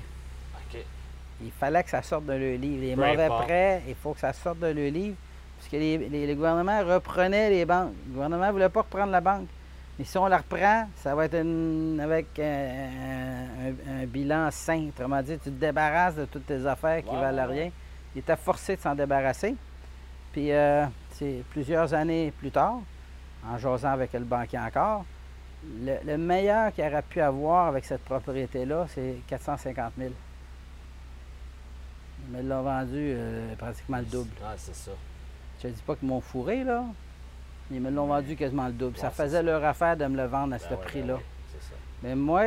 Il fallait que ça sorte de leur livre. Les mauvais prêts, il faut que ça sorte de leur livre. Parce que les, les- les gouvernements reprenaient les banques. Le gouvernement ne voulait pas reprendre la banque. Mais si on la reprend, ça va être une- avec euh, un, un bilan sain. Autrement dit, tu te débarrasses de toutes tes affaires qui Ouais, valent rien. Il était forcé de s'en débarrasser. Puis, euh, c'est plusieurs années plus tard, en jasant avec le banquier encore, le, le meilleur qu'il aurait pu avoir avec cette propriété-là, c'est 450 000. Ils me l'ont vendu euh, pratiquement le double. Ah, c'est ça. Je te dis pas qu'ils m'ont fourré, là. Ils me l'ont vendu quasiment le double. ça Ouais, faisait ça. leur affaire de me le vendre à Ben ce ouais, ben prix-là. ouais. Mais moi,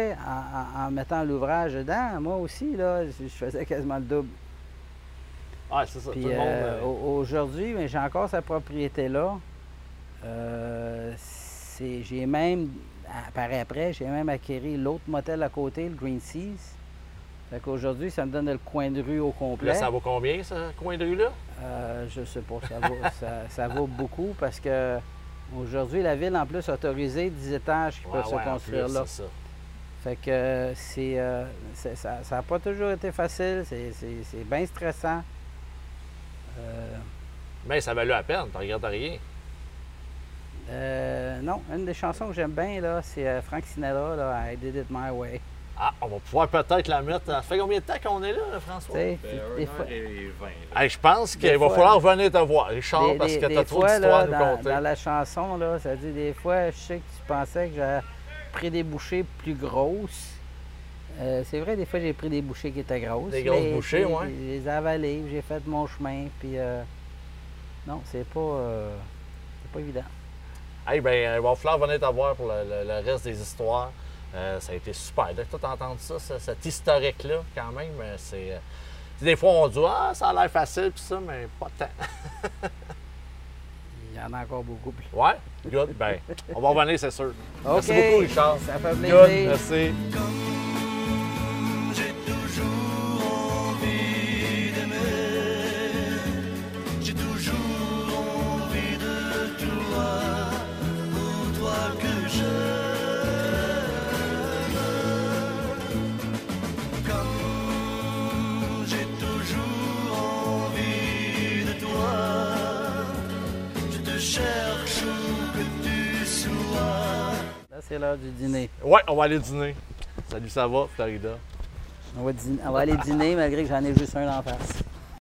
en, mettant l'ouvrage dedans, moi aussi, là, je faisais quasiment le double. Ah, c'est ça. Puis euh, euh, au- aujourd'hui, mais j'ai encore cette propriété-là. Euh, j'ai même, par après, j'ai même acquéri l'autre motel à côté, le Green Seas. Fait qu'aujourd'hui, ça me donne le coin de rue au complet. Là, ça vaut combien, ce coin de rue-là? Euh, je sais pas, ça vaut, ça, ça vaut beaucoup parce que aujourd'hui, la ville en plus a autorisé 10 étages qui Ouais, peuvent ouais, se construire plus, là. c'est ça. Fait que euh, c'est, euh, ça n'a pas toujours été facile, c'est, bien stressant. Euh, Mais ça valait la peine, tu regrettes rien. Euh, non, une des chansons que j'aime bien, là, c'est euh, Frank Sinatra, là, I Did It My Way. Ah, on va pouvoir peut-être la mettre. Ça fait combien de temps qu'on est là, Tu François? Ben, des fois- et vingt. là. Hey, je pense qu'il va fois, falloir venir te voir, Richard, des- parce que tu as trop d'histoires à nous dans, conter. dans la chanson, là, ça dit des fois, je sais que tu pensais que j'avais pris des bouchées plus grosses. Euh, c'est vrai, des fois, j'ai pris des bouchées qui étaient grosses. Des grosses mais, bouchées, ouais. Je les ai avalées, j'ai fait mon chemin, puis euh, non, c'est pas, euh, c'est pas évident. Hey, ben, il va falloir venir te voir pour le, le- le reste des histoires. Euh, ça a été super. De tout entendre ça, ce- cet historique-là, quand même, euh, c'est. euh, des fois, on dit Ah, ça a l'air facile, puis ça, mais pas tant. Il y en a encore beaucoup plus. Ouais, good. Ben, on va revenir, c'est sûr. Merci beaucoup, Richard. Ça fait Good, plaisir. merci. C'est l'heure du dîner. Ouais, on va aller dîner. Salut, ça va, Florida? On va, dîner- on va aller dîner malgré que j'en ai juste un en face.